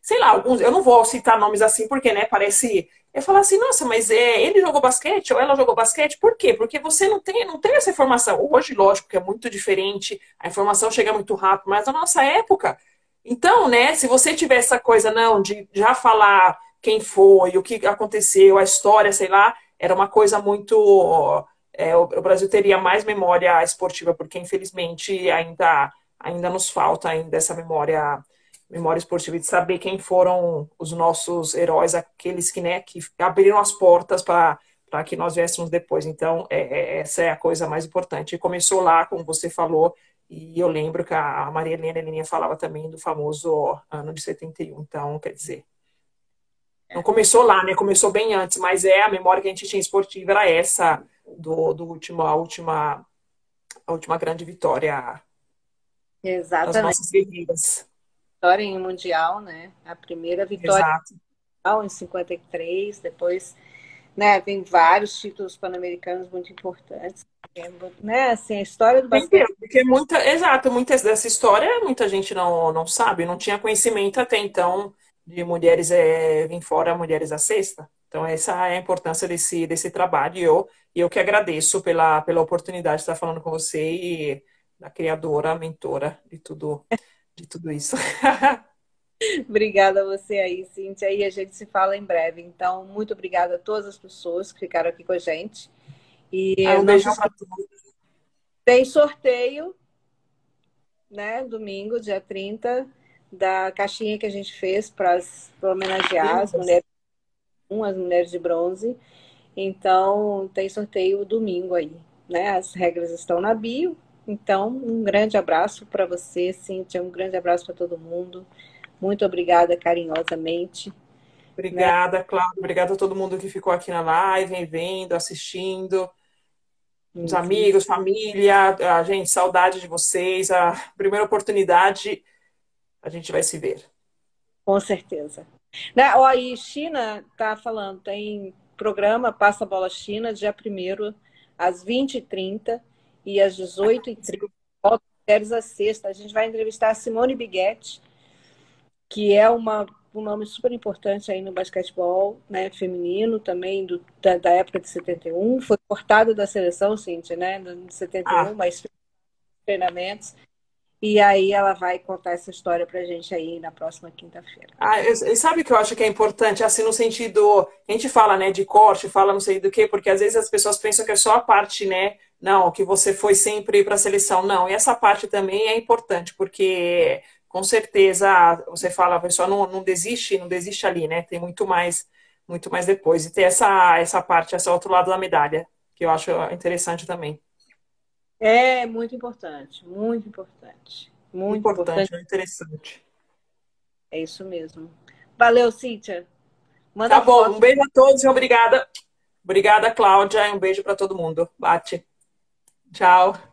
sei lá, alguns, eu não vou citar nomes assim porque, né, parece eu falo assim, nossa, mas é, ele jogou basquete ou ela jogou basquete, por quê? Porque você não tem, não tem essa informação. Hoje, lógico que é muito diferente, a informação chega muito rápido, mas na nossa época, então, né, se você tiver essa coisa, não, de já falar quem foi, o que aconteceu, a história, sei lá, era uma coisa muito. É, o Brasil teria mais memória esportiva, porque infelizmente ainda, ainda nos falta ainda essa memória memória esportiva de saber quem foram os nossos heróis, aqueles que, né, que abriram as portas para para que nós viéssemos depois. Então, é, é, essa é a coisa mais importante. E começou lá, como você falou, e eu lembro que a Maria Helena Helena falava também do famoso ano de 71. Então, quer dizer, não começou lá, né? Começou bem antes, mas é a memória que a gente tinha esportiva era essa do, do último, a última, a última grande vitória Exatamente. das nossas guerreiras. Vitória em mundial, né? A primeira vitória Exato. em 53, depois, né? Vem vários títulos pan-americanos muito importantes. Né? Assim, a história do basquete. Porque muita, exato, muitas dessa história muita gente não, não sabe, não tinha conhecimento até então de mulheres é, vir fora mulheres à sexta. Então, essa é a importância desse, desse trabalho. E eu, eu que agradeço pela, pela oportunidade de estar falando com você e da criadora, mentora de tudo, de tudo isso. obrigada a você aí, Cintia. E a gente se fala em breve. Então, muito obrigada a todas as pessoas que ficaram aqui com a gente. E ah, um beijo para todos. Tem sorteio, né? Domingo, dia 30 da caixinha que a gente fez para homenagear as mulheres, as mulheres de bronze. Então, tem sorteio domingo aí, né? As regras estão na bio. Então, um grande abraço para você, Cíntia, um grande abraço para todo mundo. Muito obrigada carinhosamente. Obrigada, né? Cláudia. Obrigada a todo mundo que ficou aqui na live, vendo, assistindo. Os amigos, família, a gente, saudade de vocês. A primeira oportunidade a gente vai se ver. Com certeza. Né? Ó, e China tá falando, tem programa Passa a Bola China, dia 1 às 20h30 e às 18h30, mulheres à sexta. A gente vai entrevistar a Simone Biguetti, que é uma, um nome super importante aí no basquetebol né, feminino, também do, da, da época de 71. Foi cortada da seleção, Cintia, né? De 71, ah. mas treinamentos. E aí ela vai contar essa história pra gente aí na próxima quinta-feira. Ah, e sabe o que eu acho que é importante? Assim, no sentido. A gente fala, né, de corte, fala não sei do que, porque às vezes as pessoas pensam que é só a parte, né? Não, que você foi sempre para a seleção. Não, e essa parte também é importante, porque com certeza você fala, a pessoa não, não desiste, não desiste ali, né? Tem muito mais, muito mais depois. E ter essa, essa parte, esse outro lado da medalha, que eu acho interessante também. É muito importante, muito importante. Muito importante, importante. É interessante. É isso mesmo. Valeu, Cíntia. Manda tá bom, um beijo a todos e obrigada. Obrigada, Cláudia, e um beijo para todo mundo. Bate. Tchau.